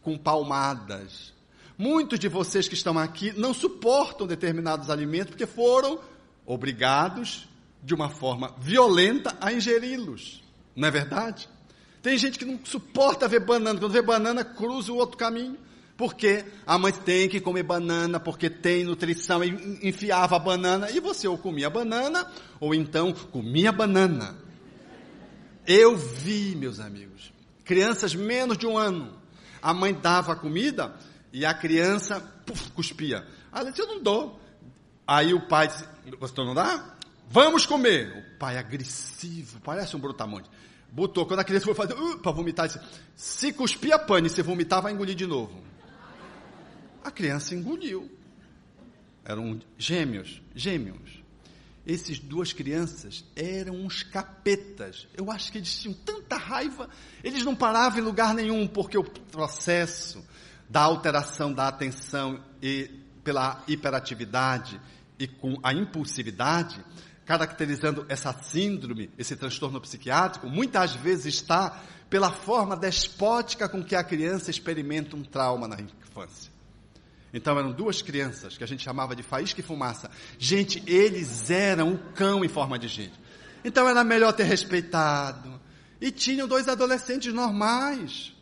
com palmadas. Muitos de vocês que estão aqui não suportam determinados alimentos porque foram obrigados, de uma forma violenta, a ingeri-los. Não é verdade? Tem gente que não suporta ver banana. Quando vê banana, cruza o outro caminho. Porque a mãe tem que comer banana, porque tem nutrição, e enfiava a banana, e você ou comia banana, ou então comia banana. Eu vi, meus amigos, crianças menos de um ano, a mãe dava comida, e a criança, puf, cuspia. Ela disse, eu não dou. Aí o pai disse, você não dá? Vamos comer. O pai agressivo, parece um brutamonte botou, quando a criança foi fazer, uh, para vomitar, disse, se cuspir a pane, se vomitar, vai engolir de novo. A criança engoliu. Eram gêmeos, gêmeos. Essas duas crianças eram uns capetas. Eu acho que eles tinham tanta raiva, eles não paravam em lugar nenhum, porque o processo da alteração da atenção e pela hiperatividade e com a impulsividade caracterizando essa síndrome, esse transtorno psiquiátrico, muitas vezes está pela forma despótica com que a criança experimenta um trauma na infância. Então eram duas crianças que a gente chamava de faísca e fumaça. Gente, eles eram o cão em forma de gente. Então era melhor ter respeitado. E tinham dois adolescentes normais.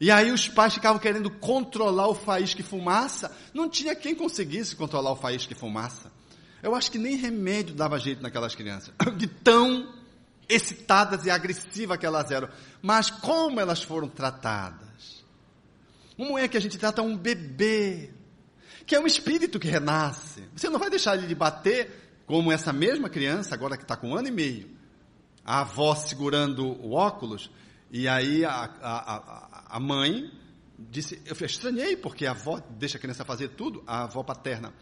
E aí os pais ficavam querendo controlar o faísca e fumaça. Não tinha quem conseguisse controlar o faísca e fumaça. Eu acho que nem remédio dava jeito naquelas crianças, de tão excitadas e agressivas que elas eram. Mas como elas foram tratadas? Como é que a gente trata um bebê? Que é um espírito que renasce. Você não vai deixar ele de bater como essa mesma criança, agora que está com um ano e meio. A avó segurando o óculos, e aí a, a, a, a mãe disse, eu estranhei, porque a avó deixa a criança fazer tudo, a avó paterna.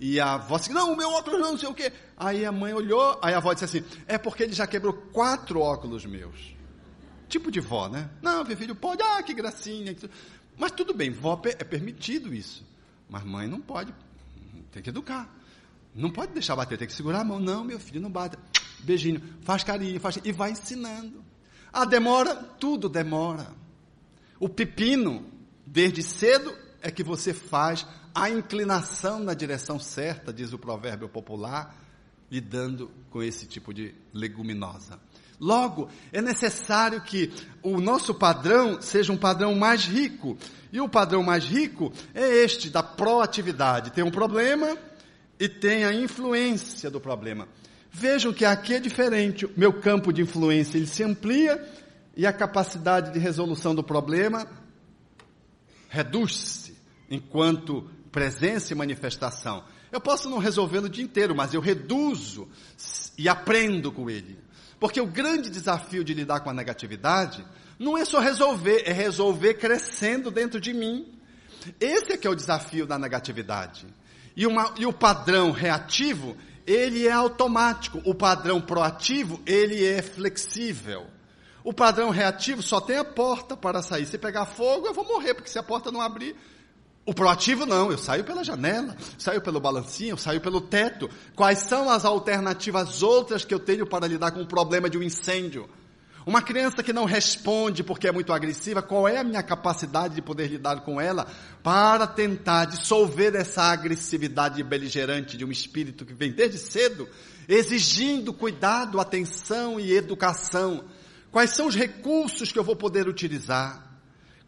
E a avó disse, não, o meu óculos não, não sei o quê. Aí a mãe olhou, aí a avó disse assim, é porque ele já quebrou quatro óculos meus. Tipo de vó, né? Não, meu filho pode, ah, que gracinha. Mas tudo bem, vó é permitido isso. Mas mãe não pode. Tem que educar. Não pode deixar bater, tem que segurar a mão. Não, meu filho, não bate. Beijinho, faz carinho, faz e vai ensinando. Ah, demora? Tudo demora. O pepino, desde cedo, é que você faz a inclinação na direção certa, diz o provérbio popular, lidando com esse tipo de leguminosa. Logo, é necessário que o nosso padrão seja um padrão mais rico. E o padrão mais rico é este, da proatividade. Tem um problema e tem a influência do problema. Vejam que aqui é diferente. Meu campo de influência ele se amplia e a capacidade de resolução do problema reduz-se enquanto presença e manifestação. Eu posso não resolver no dia inteiro, mas eu reduzo e aprendo com ele. Porque o grande desafio de lidar com a negatividade não é só resolver, é resolver crescendo dentro de mim. Esse é que é o desafio da negatividade. E, uma, e o padrão reativo, ele é automático. O padrão proativo, ele é flexível. O padrão reativo só tem a porta para sair. Se pegar fogo, eu vou morrer, porque se a porta não abrir, o proativo não, eu saio pela janela, saio pelo balancinho, saio pelo teto. Quais são as alternativas outras que eu tenho para lidar com o problema de um incêndio? Uma criança que não responde porque é muito agressiva, qual é a minha capacidade de poder lidar com ela para tentar dissolver essa agressividade beligerante de um espírito que vem desde cedo, exigindo cuidado, atenção e educação? Quais são os recursos que eu vou poder utilizar?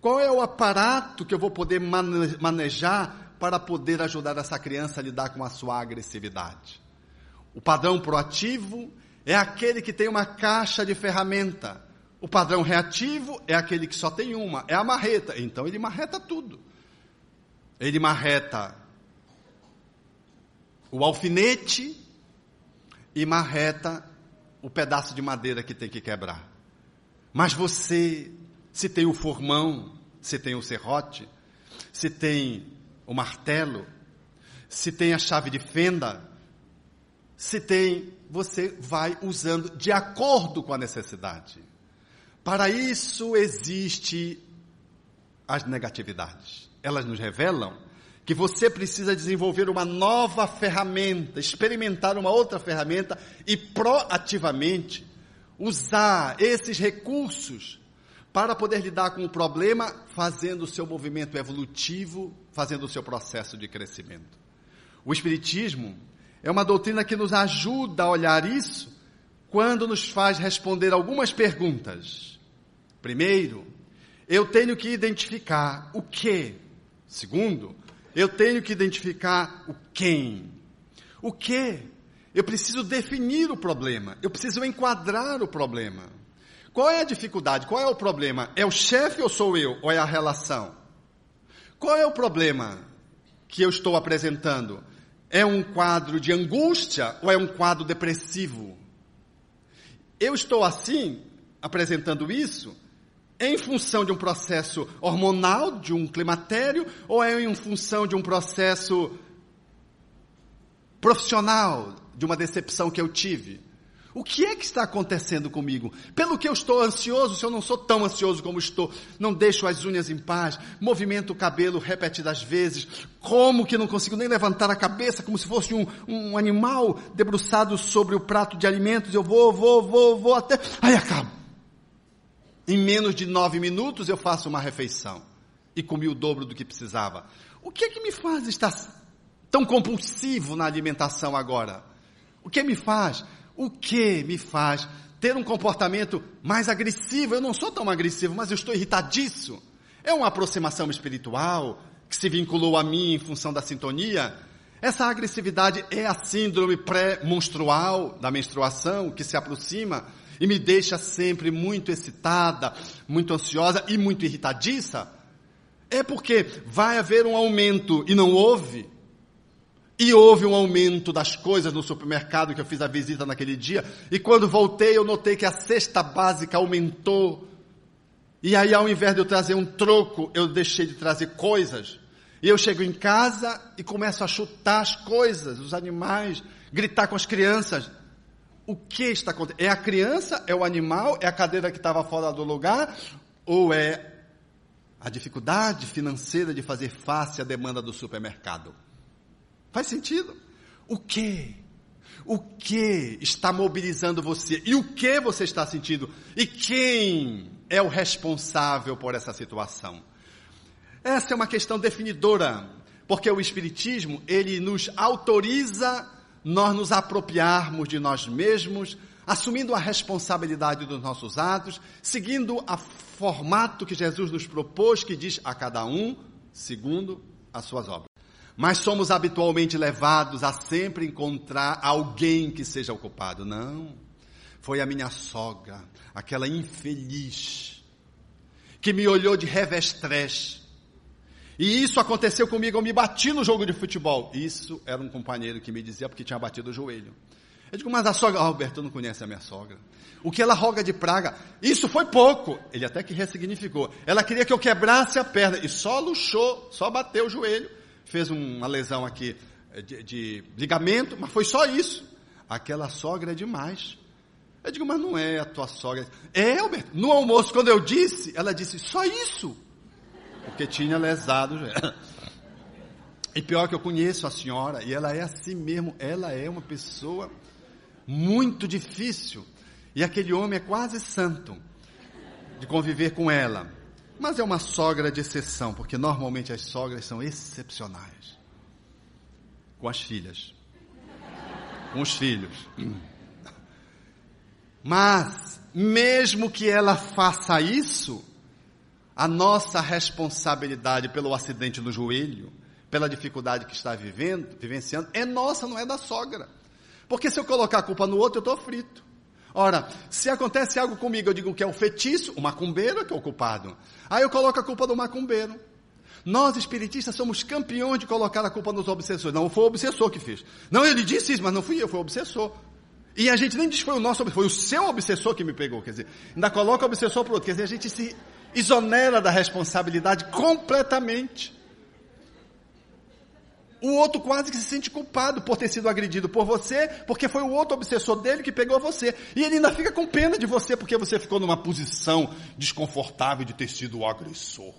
Qual é o aparato que eu vou poder manejar para poder ajudar essa criança a lidar com a sua agressividade? O padrão proativo é aquele que tem uma caixa de ferramenta. O padrão reativo é aquele que só tem uma, é a marreta. Então ele marreta tudo. Ele marreta o alfinete e marreta o pedaço de madeira que tem que quebrar. Mas você se tem o formão, se tem o serrote, se tem o martelo, se tem a chave de fenda, se tem, você vai usando de acordo com a necessidade. Para isso existe as negatividades. Elas nos revelam que você precisa desenvolver uma nova ferramenta, experimentar uma outra ferramenta e proativamente usar esses recursos para poder lidar com o problema, fazendo o seu movimento evolutivo, fazendo o seu processo de crescimento. O Espiritismo é uma doutrina que nos ajuda a olhar isso quando nos faz responder algumas perguntas. Primeiro, eu tenho que identificar o que. Segundo, eu tenho que identificar o quem. O que? Eu preciso definir o problema, eu preciso enquadrar o problema. Qual é a dificuldade? Qual é o problema? É o chefe ou sou eu? Ou é a relação? Qual é o problema que eu estou apresentando? É um quadro de angústia ou é um quadro depressivo? Eu estou assim, apresentando isso, em função de um processo hormonal, de um climatério, ou é em função de um processo profissional, de uma decepção que eu tive? O que é que está acontecendo comigo? Pelo que eu estou ansioso, se eu não sou tão ansioso como estou, não deixo as unhas em paz, movimento o cabelo repetidas vezes, como que não consigo nem levantar a cabeça, como se fosse um, um animal debruçado sobre o prato de alimentos, eu vou, vou, vou, vou até, aí acabo. Em menos de nove minutos eu faço uma refeição e comi o dobro do que precisava. O que é que me faz estar tão compulsivo na alimentação agora? O que me faz o que me faz ter um comportamento mais agressivo? Eu não sou tão agressivo, mas eu estou irritadiço. É uma aproximação espiritual que se vinculou a mim em função da sintonia? Essa agressividade é a síndrome pré-menstrual da menstruação que se aproxima e me deixa sempre muito excitada, muito ansiosa e muito irritadiça? É porque vai haver um aumento e não houve e houve um aumento das coisas no supermercado que eu fiz a visita naquele dia. E quando voltei, eu notei que a cesta básica aumentou. E aí, ao invés de eu trazer um troco, eu deixei de trazer coisas. E eu chego em casa e começo a chutar as coisas, os animais, gritar com as crianças. O que está acontecendo? É a criança? É o animal? É a cadeira que estava fora do lugar? Ou é a dificuldade financeira de fazer face à demanda do supermercado. Faz sentido? O que? O que está mobilizando você? E o que você está sentindo? E quem é o responsável por essa situação? Essa é uma questão definidora, porque o Espiritismo, ele nos autoriza nós nos apropriarmos de nós mesmos, assumindo a responsabilidade dos nossos atos, seguindo o formato que Jesus nos propôs, que diz a cada um segundo as suas obras. Mas somos habitualmente levados a sempre encontrar alguém que seja o culpado. Não. Foi a minha sogra, aquela infeliz, que me olhou de revestrez. E isso aconteceu comigo, eu me bati no jogo de futebol. Isso era um companheiro que me dizia porque tinha batido o joelho. Eu digo, mas a sogra, Alberto, não conhece a minha sogra. O que ela roga de praga, isso foi pouco. Ele até que ressignificou. Ela queria que eu quebrasse a perna e só luxou, só bateu o joelho, fez uma lesão aqui eh, de, de ligamento, mas foi só isso. Aquela sogra é demais. Eu digo, mas não é a tua sogra. É, Alberto. No almoço, quando eu disse, ela disse, só isso. Porque tinha lesado. E pior que eu conheço a senhora, e ela é assim mesmo, ela é uma pessoa muito difícil. E aquele homem é quase santo de conviver com ela. Mas é uma sogra de exceção, porque normalmente as sogras são excepcionais. Com as filhas. Com os filhos. Mas, mesmo que ela faça isso, a nossa responsabilidade pelo acidente no joelho, pela dificuldade que está vivendo, vivenciando, é nossa, não é da sogra. Porque se eu colocar a culpa no outro, eu estou frito. Ora, se acontece algo comigo, eu digo que é o feitiço, o macumbeiro que é o culpado. Aí eu coloco a culpa do macumbeiro. Nós espiritistas somos campeões de colocar a culpa nos obsessores. Não foi o obsessor que fez. Não, ele disse isso, mas não fui eu, foi o obsessor. E a gente nem diz que foi o nosso, foi o seu obsessor que me pegou. Quer dizer, ainda coloca o obsessor para o outro. Quer dizer, a gente se exonera da responsabilidade completamente o outro quase que se sente culpado por ter sido agredido por você, porque foi o outro obsessor dele que pegou você. E ele ainda fica com pena de você porque você ficou numa posição desconfortável de ter sido o agressor.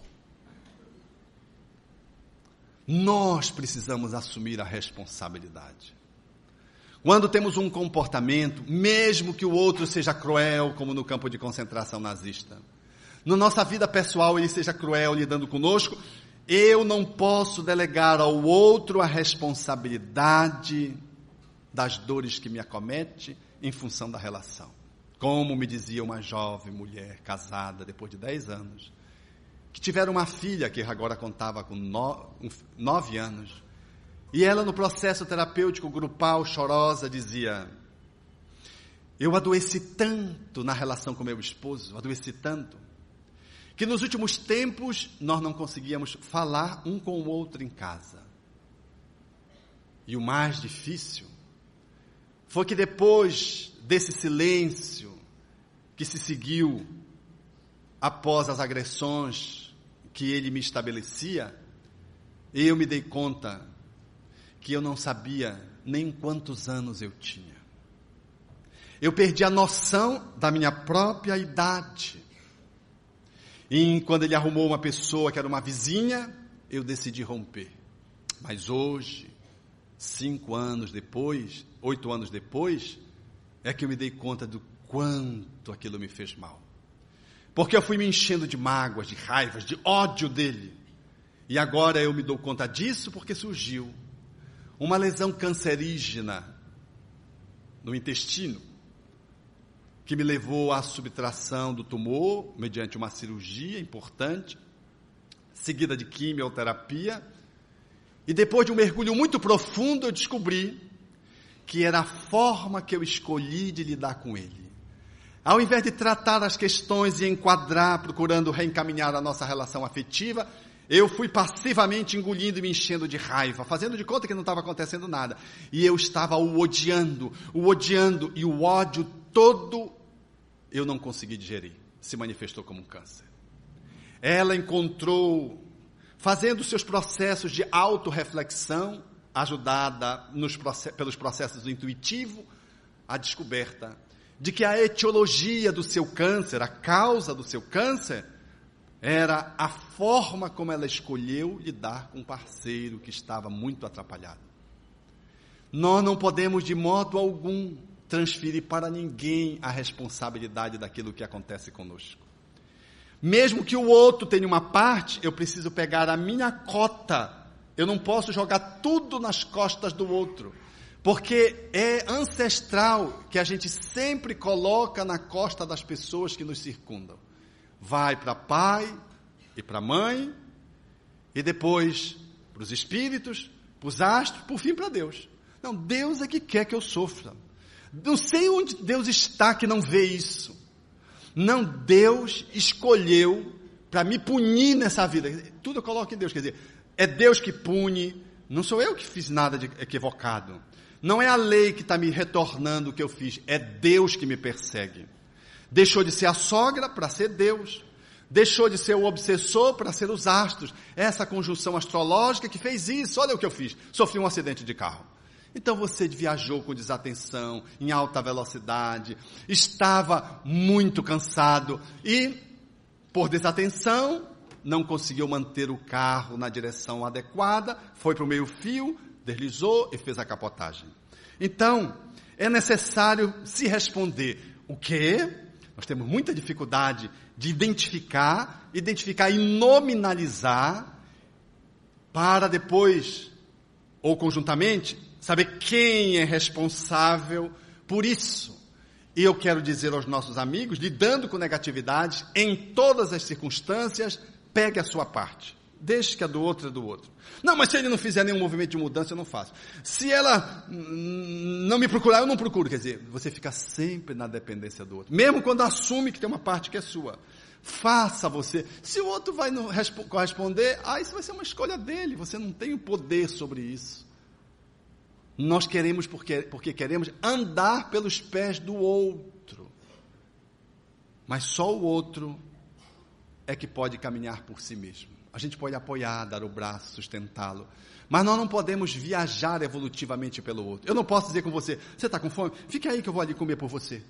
Nós precisamos assumir a responsabilidade. Quando temos um comportamento, mesmo que o outro seja cruel, como no campo de concentração nazista, na nossa vida pessoal ele seja cruel lidando conosco, eu não posso delegar ao outro a responsabilidade das dores que me acomete em função da relação. Como me dizia uma jovem mulher casada depois de 10 anos, que tiveram uma filha que agora contava com 9 anos, e ela no processo terapêutico grupal, chorosa, dizia: Eu adoeci tanto na relação com meu esposo, adoeci tanto, que nos últimos tempos nós não conseguíamos falar um com o outro em casa. E o mais difícil foi que depois desse silêncio que se seguiu após as agressões que ele me estabelecia, eu me dei conta que eu não sabia nem quantos anos eu tinha. Eu perdi a noção da minha própria idade. E quando ele arrumou uma pessoa que era uma vizinha, eu decidi romper. Mas hoje, cinco anos depois, oito anos depois, é que eu me dei conta do quanto aquilo me fez mal. Porque eu fui me enchendo de mágoas, de raivas, de ódio dele. E agora eu me dou conta disso porque surgiu uma lesão cancerígena no intestino que me levou à subtração do tumor, mediante uma cirurgia importante, seguida de quimioterapia. E depois de um mergulho muito profundo, eu descobri que era a forma que eu escolhi de lidar com ele. Ao invés de tratar as questões e enquadrar, procurando reencaminhar a nossa relação afetiva, eu fui passivamente engolindo e me enchendo de raiva, fazendo de conta que não estava acontecendo nada. E eu estava o odiando, o odiando, e o ódio todo eu não consegui digerir. Se manifestou como um câncer. Ela encontrou, fazendo seus processos de autorreflexão, ajudada nos, pelos processos do intuitivo, a descoberta de que a etiologia do seu câncer, a causa do seu câncer, era a forma como ela escolheu lidar com um parceiro que estava muito atrapalhado. Nós não podemos de modo algum transferir para ninguém a responsabilidade daquilo que acontece conosco. Mesmo que o outro tenha uma parte, eu preciso pegar a minha cota. Eu não posso jogar tudo nas costas do outro. Porque é ancestral que a gente sempre coloca na costa das pessoas que nos circundam. Vai para pai e para mãe, e depois para os espíritos, para os astros, por fim para Deus. Não, Deus é que quer que eu sofra. Não sei onde Deus está que não vê isso. Não, Deus escolheu para me punir nessa vida. Tudo eu coloco em Deus, quer dizer, é Deus que pune, não sou eu que fiz nada de equivocado. Não é a lei que está me retornando o que eu fiz, é Deus que me persegue. Deixou de ser a sogra para ser Deus. Deixou de ser o obsessor para ser os astros. Essa conjunção astrológica que fez isso. Olha o que eu fiz. Sofri um acidente de carro. Então você viajou com desatenção, em alta velocidade, estava muito cansado e, por desatenção, não conseguiu manter o carro na direção adequada, foi para o meio-fio, deslizou e fez a capotagem. Então, é necessário se responder o que? Nós temos muita dificuldade de identificar, identificar e nominalizar para depois, ou conjuntamente, saber quem é responsável por isso. E eu quero dizer aos nossos amigos, lidando com negatividade, em todas as circunstâncias, pegue a sua parte. Deixe que a do outro é do outro. Não, mas se ele não fizer nenhum movimento de mudança, eu não faço. Se ela não me procurar, eu não procuro. Quer dizer, você fica sempre na dependência do outro. Mesmo quando assume que tem uma parte que é sua. Faça você. Se o outro vai corresponder, ah, isso vai ser uma escolha dele. Você não tem o poder sobre isso. Nós queremos porque, porque queremos andar pelos pés do outro. Mas só o outro é que pode caminhar por si mesmo. A gente pode apoiar, dar o braço, sustentá-lo. Mas nós não podemos viajar evolutivamente pelo outro. Eu não posso dizer com você, você está com fome? Fique aí que eu vou ali comer por você.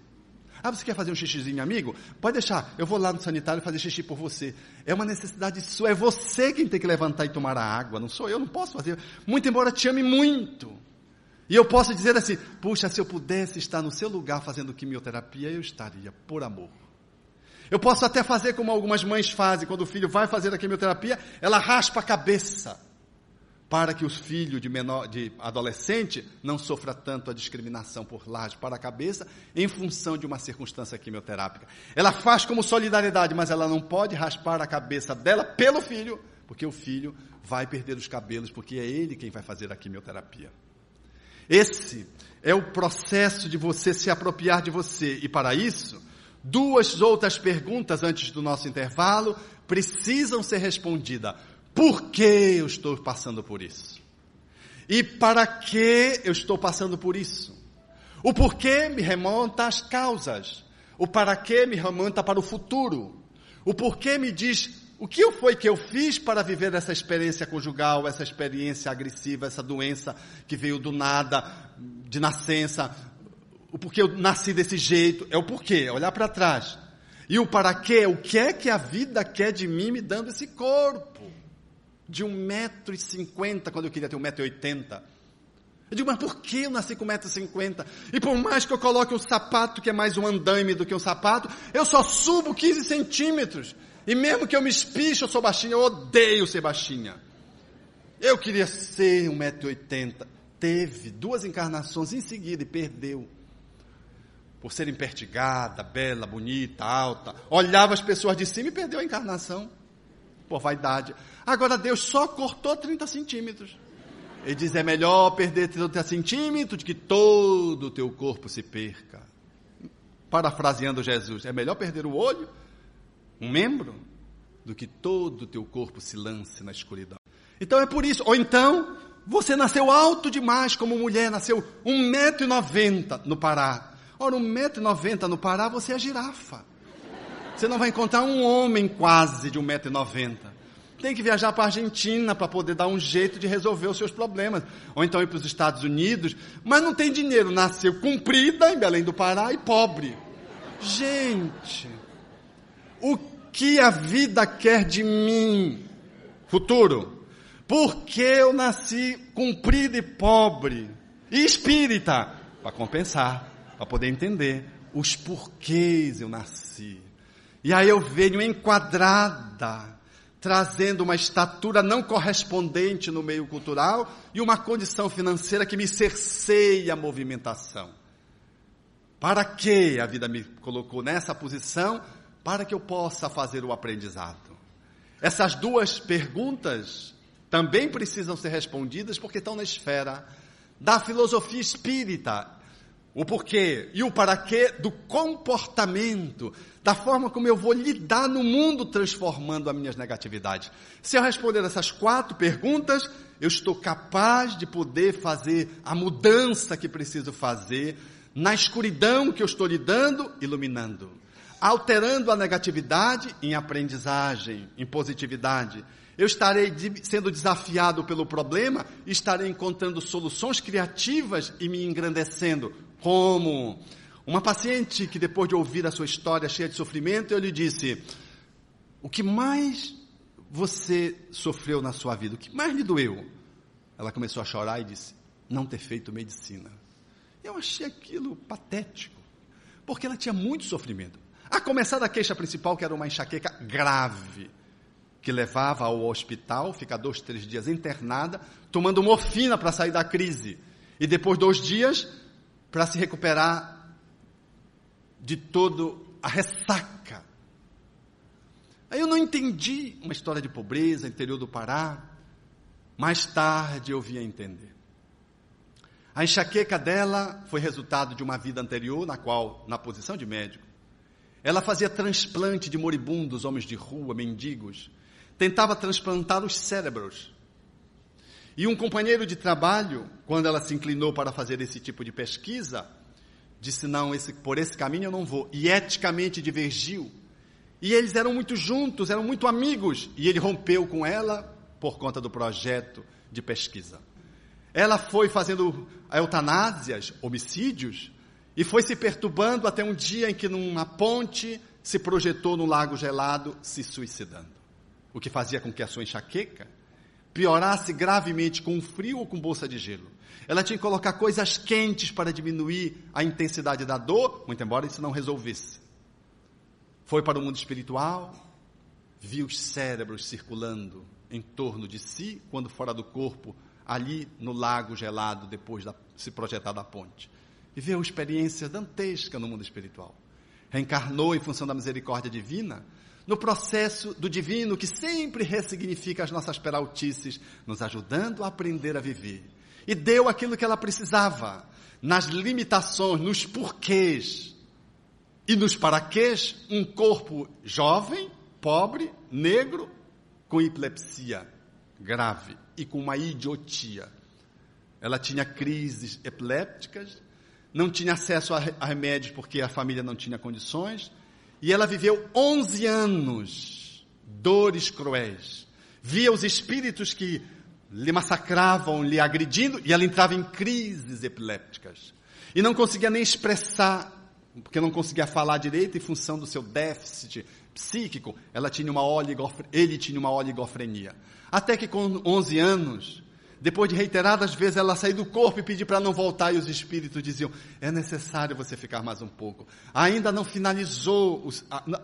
Ah, você quer fazer um xixizinho, amigo? Pode deixar, eu vou lá no sanitário fazer xixi por você. É uma necessidade sua, é você quem tem que levantar e tomar a água, não sou eu, não posso fazer. Muito embora te ame muito. E eu posso dizer assim, puxa, se eu pudesse estar no seu lugar fazendo quimioterapia, eu estaria, por amor. Eu posso até fazer como algumas mães fazem, quando o filho vai fazer a quimioterapia, ela raspa a cabeça, para que os filhos de menor, de adolescente, não sofra tanto a discriminação por laje para a cabeça, em função de uma circunstância quimioterápica. Ela faz como solidariedade, mas ela não pode raspar a cabeça dela pelo filho, porque o filho vai perder os cabelos, porque é ele quem vai fazer a quimioterapia. Esse é o processo de você se apropriar de você, e para isso, Duas outras perguntas antes do nosso intervalo precisam ser respondidas. Por que eu estou passando por isso? E para que eu estou passando por isso? O porquê me remonta às causas. O para que me remonta para o futuro. O porquê me diz o que foi que eu fiz para viver essa experiência conjugal, essa experiência agressiva, essa doença que veio do nada, de nascença, o porquê eu nasci desse jeito, é o porquê, é olhar para trás. E o para quê, o que é que a vida quer de mim me dando esse corpo? De um metro e cinquenta, quando eu queria ter um metro e oitenta. Eu digo, mas por que eu nasci com 1,50m? E por mais que eu coloque um sapato que é mais um andaime do que um sapato, eu só subo 15 centímetros. E mesmo que eu me espiche, eu sou baixinha, eu odeio ser baixinha. Eu queria ser 1,80m. Teve duas encarnações em seguida e perdeu por ser impertigada, bela, bonita, alta, olhava as pessoas de cima e perdeu a encarnação por vaidade. Agora Deus só cortou 30 centímetros. Ele diz: é melhor perder 30 centímetros do que todo o teu corpo se perca. Parafraseando Jesus, é melhor perder o olho, um membro, do que todo o teu corpo se lance na escuridão. Então é por isso. Ou então, você nasceu alto demais como mulher, nasceu 1,90m no Pará. Ora, 1,90m no Pará, você é girafa. Você não vai encontrar um homem quase de 1,90m. Tem que viajar para a Argentina para poder dar um jeito de resolver os seus problemas. Ou então ir para os Estados Unidos. Mas não tem dinheiro. Nasceu comprida em Belém do Pará e pobre. Gente, o que a vida quer de mim? Futuro. Por que eu nasci comprido e pobre? E espírita? Para compensar, para poder entender os porquês eu nasci. E aí eu venho enquadrada, trazendo uma estatura não correspondente no meio cultural e uma condição financeira que me cerceia a movimentação. Para que a vida me colocou nessa posição? Para que eu possa fazer o aprendizado. Essas duas perguntas também precisam ser respondidas porque estão na esfera da filosofia espírita. O porquê e o para quê do comportamento, da forma como eu vou lidar no mundo transformando as minhas negatividades. Se eu responder essas quatro perguntas, eu estou capaz de poder fazer a mudança que preciso fazer na escuridão que eu estou lidando, iluminando, alterando a negatividade em aprendizagem, em positividade. Eu estarei sendo desafiado pelo problema, estarei encontrando soluções criativas e me engrandecendo. Como uma paciente que depois de ouvir a sua história cheia de sofrimento, eu lhe disse: "O que mais você sofreu na sua vida? O que mais lhe doeu?" Ela começou a chorar e disse: "Não ter feito medicina." Eu achei aquilo patético, porque ela tinha muito sofrimento. Começar da queixa principal, que era uma enxaqueca grave, que levava ao hospital, ficar dois, três dias internada, tomando morfina para sair da crise. E depois dois dias, para se recuperar de todo a ressaca. Aí eu não entendi uma história de pobreza, interior do Pará. Mais tarde eu vim a entender. A enxaqueca dela foi resultado de uma vida anterior, na qual, na posição de médico, ela fazia transplante de moribundos, homens de rua, mendigos, tentava transplantar os cérebros. E um companheiro de trabalho, quando ela se inclinou para fazer esse tipo de pesquisa, disse: Não, esse, por esse caminho eu não vou. E eticamente divergiu. E eles eram muito juntos, eram muito amigos. E ele rompeu com ela por conta do projeto de pesquisa. Ela foi fazendo eutanásias, homicídios, e foi se perturbando até um dia em que numa ponte se projetou no lago gelado, se suicidando. O que fazia com que a sua enxaqueca piorasse gravemente com frio ou com bolsa de gelo. Ela tinha que colocar coisas quentes para diminuir a intensidade da dor, muito embora isso não resolvesse. Foi para o mundo espiritual, viu os cérebros circulando em torno de si, quando fora do corpo, ali no lago gelado, depois de se projetar da ponte. Viveu experiência dantesca no mundo espiritual. Reencarnou em função da misericórdia divina, no processo do divino que sempre ressignifica as nossas peraltices, nos ajudando a aprender a viver. E deu aquilo que ela precisava, nas limitações, nos porquês e nos paraquês, um corpo jovem, pobre, negro, com epilepsia grave e com uma idiotia. Ela tinha crises epilépticas, não tinha acesso a remédios porque a família não tinha condições, e ela viveu 11 anos, dores cruéis. Via os espíritos que lhe massacravam, lhe agredindo, e ela entrava em crises epilépticas. E não conseguia nem expressar, porque não conseguia falar direito em função do seu déficit psíquico, ela tinha uma ele tinha uma oligofrenia. Até que com 11 anos, depois de reiteradas vezes ela sair do corpo e pedir para não voltar, e os espíritos diziam: é necessário você ficar mais um pouco. Ainda não finalizou,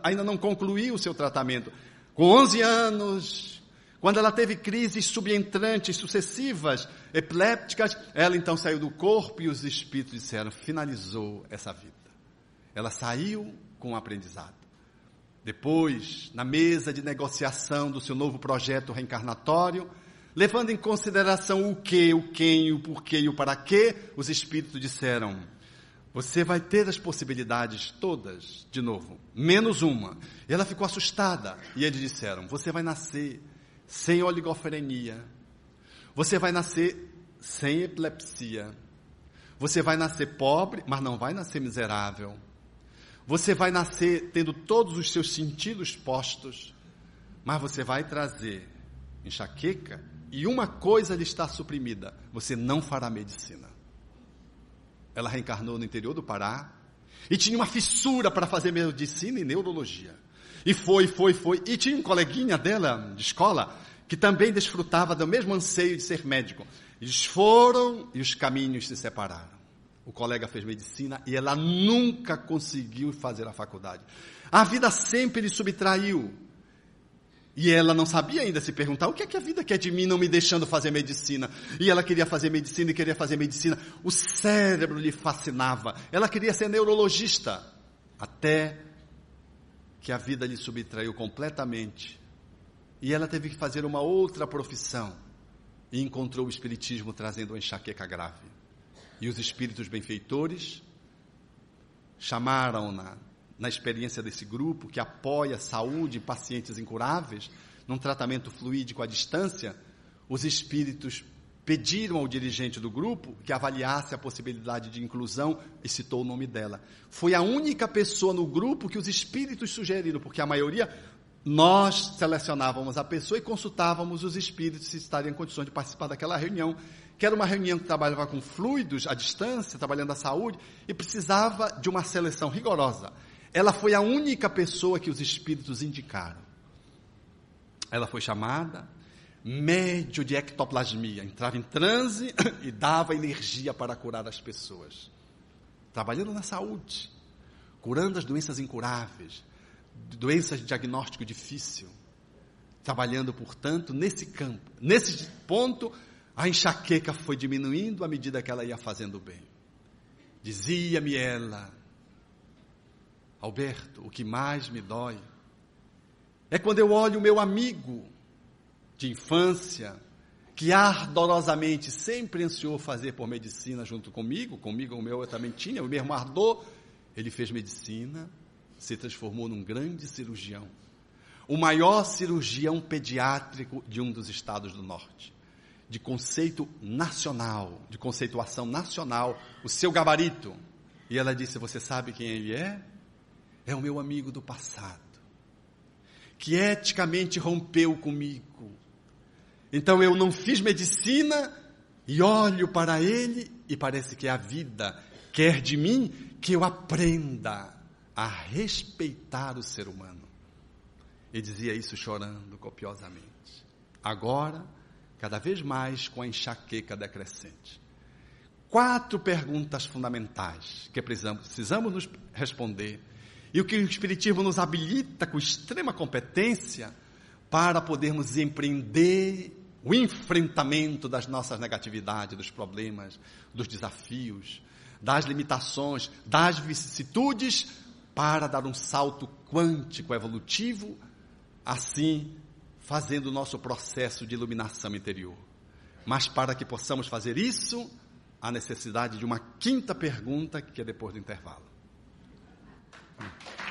ainda não concluiu o seu tratamento. Com 11 anos, quando ela teve crises subentrantes sucessivas, epilépticas, ela então saiu do corpo e os espíritos disseram: finalizou essa vida. Ela saiu com o aprendizado. Depois, na mesa de negociação do seu novo projeto reencarnatório, levando em consideração o que, o quem, o porquê e o para quê, os espíritos disseram: Você vai ter as possibilidades todas de novo, menos uma. E ela ficou assustada. E eles disseram: Você vai nascer sem oligofrenia. Você vai nascer sem epilepsia. Você vai nascer pobre, mas não vai nascer miserável. Você vai nascer tendo todos os seus sentidos postos, mas você vai trazer enxaqueca e uma coisa lhe está suprimida: você não fará medicina. Ela reencarnou no interior do Pará e tinha uma fissura para fazer medicina e neurologia. E foi, foi, foi. E tinha um coleguinha dela, de escola, que também desfrutava do mesmo anseio de ser médico. Eles foram e os caminhos se separaram. O colega fez medicina e ela nunca conseguiu fazer a faculdade. A vida sempre lhe subtraiu. E ela não sabia ainda se perguntar o que é que a vida quer de mim não me deixando fazer medicina. E ela queria fazer medicina e queria fazer medicina. O cérebro lhe fascinava. Ela queria ser neurologista. Até que a vida lhe subtraiu completamente. E ela teve que fazer uma outra profissão. E encontrou o Espiritismo trazendo uma enxaqueca grave. E os espíritos benfeitores chamaram-na, na experiência desse grupo, que apoia saúde em pacientes incuráveis, num tratamento fluídico à distância, os espíritos pediram ao dirigente do grupo que avaliasse a possibilidade de inclusão e citou o nome dela. Foi a única pessoa no grupo que os espíritos sugeriram, porque a maioria nós selecionávamos a pessoa e consultávamos os espíritos se estariam em condições de participar daquela reunião, que era uma reunião que trabalhava com fluidos à distância, trabalhando a saúde, e precisava de uma seleção rigorosa. Ela foi a única pessoa que os espíritos indicaram. Ela foi chamada, médio de ectoplasmia, entrava em transe e dava energia para curar as pessoas. Trabalhando na saúde, curando as doenças incuráveis, doenças de diagnóstico difícil. Trabalhando, portanto, nesse campo. Nesse ponto, a enxaqueca foi diminuindo à medida que ela ia fazendo bem. Dizia-me ela, Alberto, o que mais me dói é quando eu olho o meu amigo de infância, que ardorosamente sempre ansiou fazer por medicina junto comigo, comigo o meu eu também tinha, o mesmo ardor, ele fez medicina, se transformou num grande cirurgião, o maior cirurgião pediátrico de um dos estados do norte, de conceito nacional, de conceituação nacional, o seu gabarito. E ela disse: Você sabe quem ele é? É o meu amigo do passado, que eticamente rompeu comigo, então eu não fiz medicina e olho para ele e parece que a vida quer de mim que eu aprenda a respeitar o ser humano. E dizia isso chorando copiosamente. Agora, cada vez mais com a enxaqueca decrescente. Quatro perguntas fundamentais que precisamos, precisamos nos responder e o que o Espiritismo nos habilita com extrema competência para podermos empreender o enfrentamento das nossas negatividades, dos problemas, dos desafios, das limitações, das vicissitudes, para dar um salto quântico evolutivo, assim fazendo o nosso processo de iluminação interior. Mas para que possamos fazer isso, há necessidade de uma quinta pergunta, que é depois do intervalo. Thank you.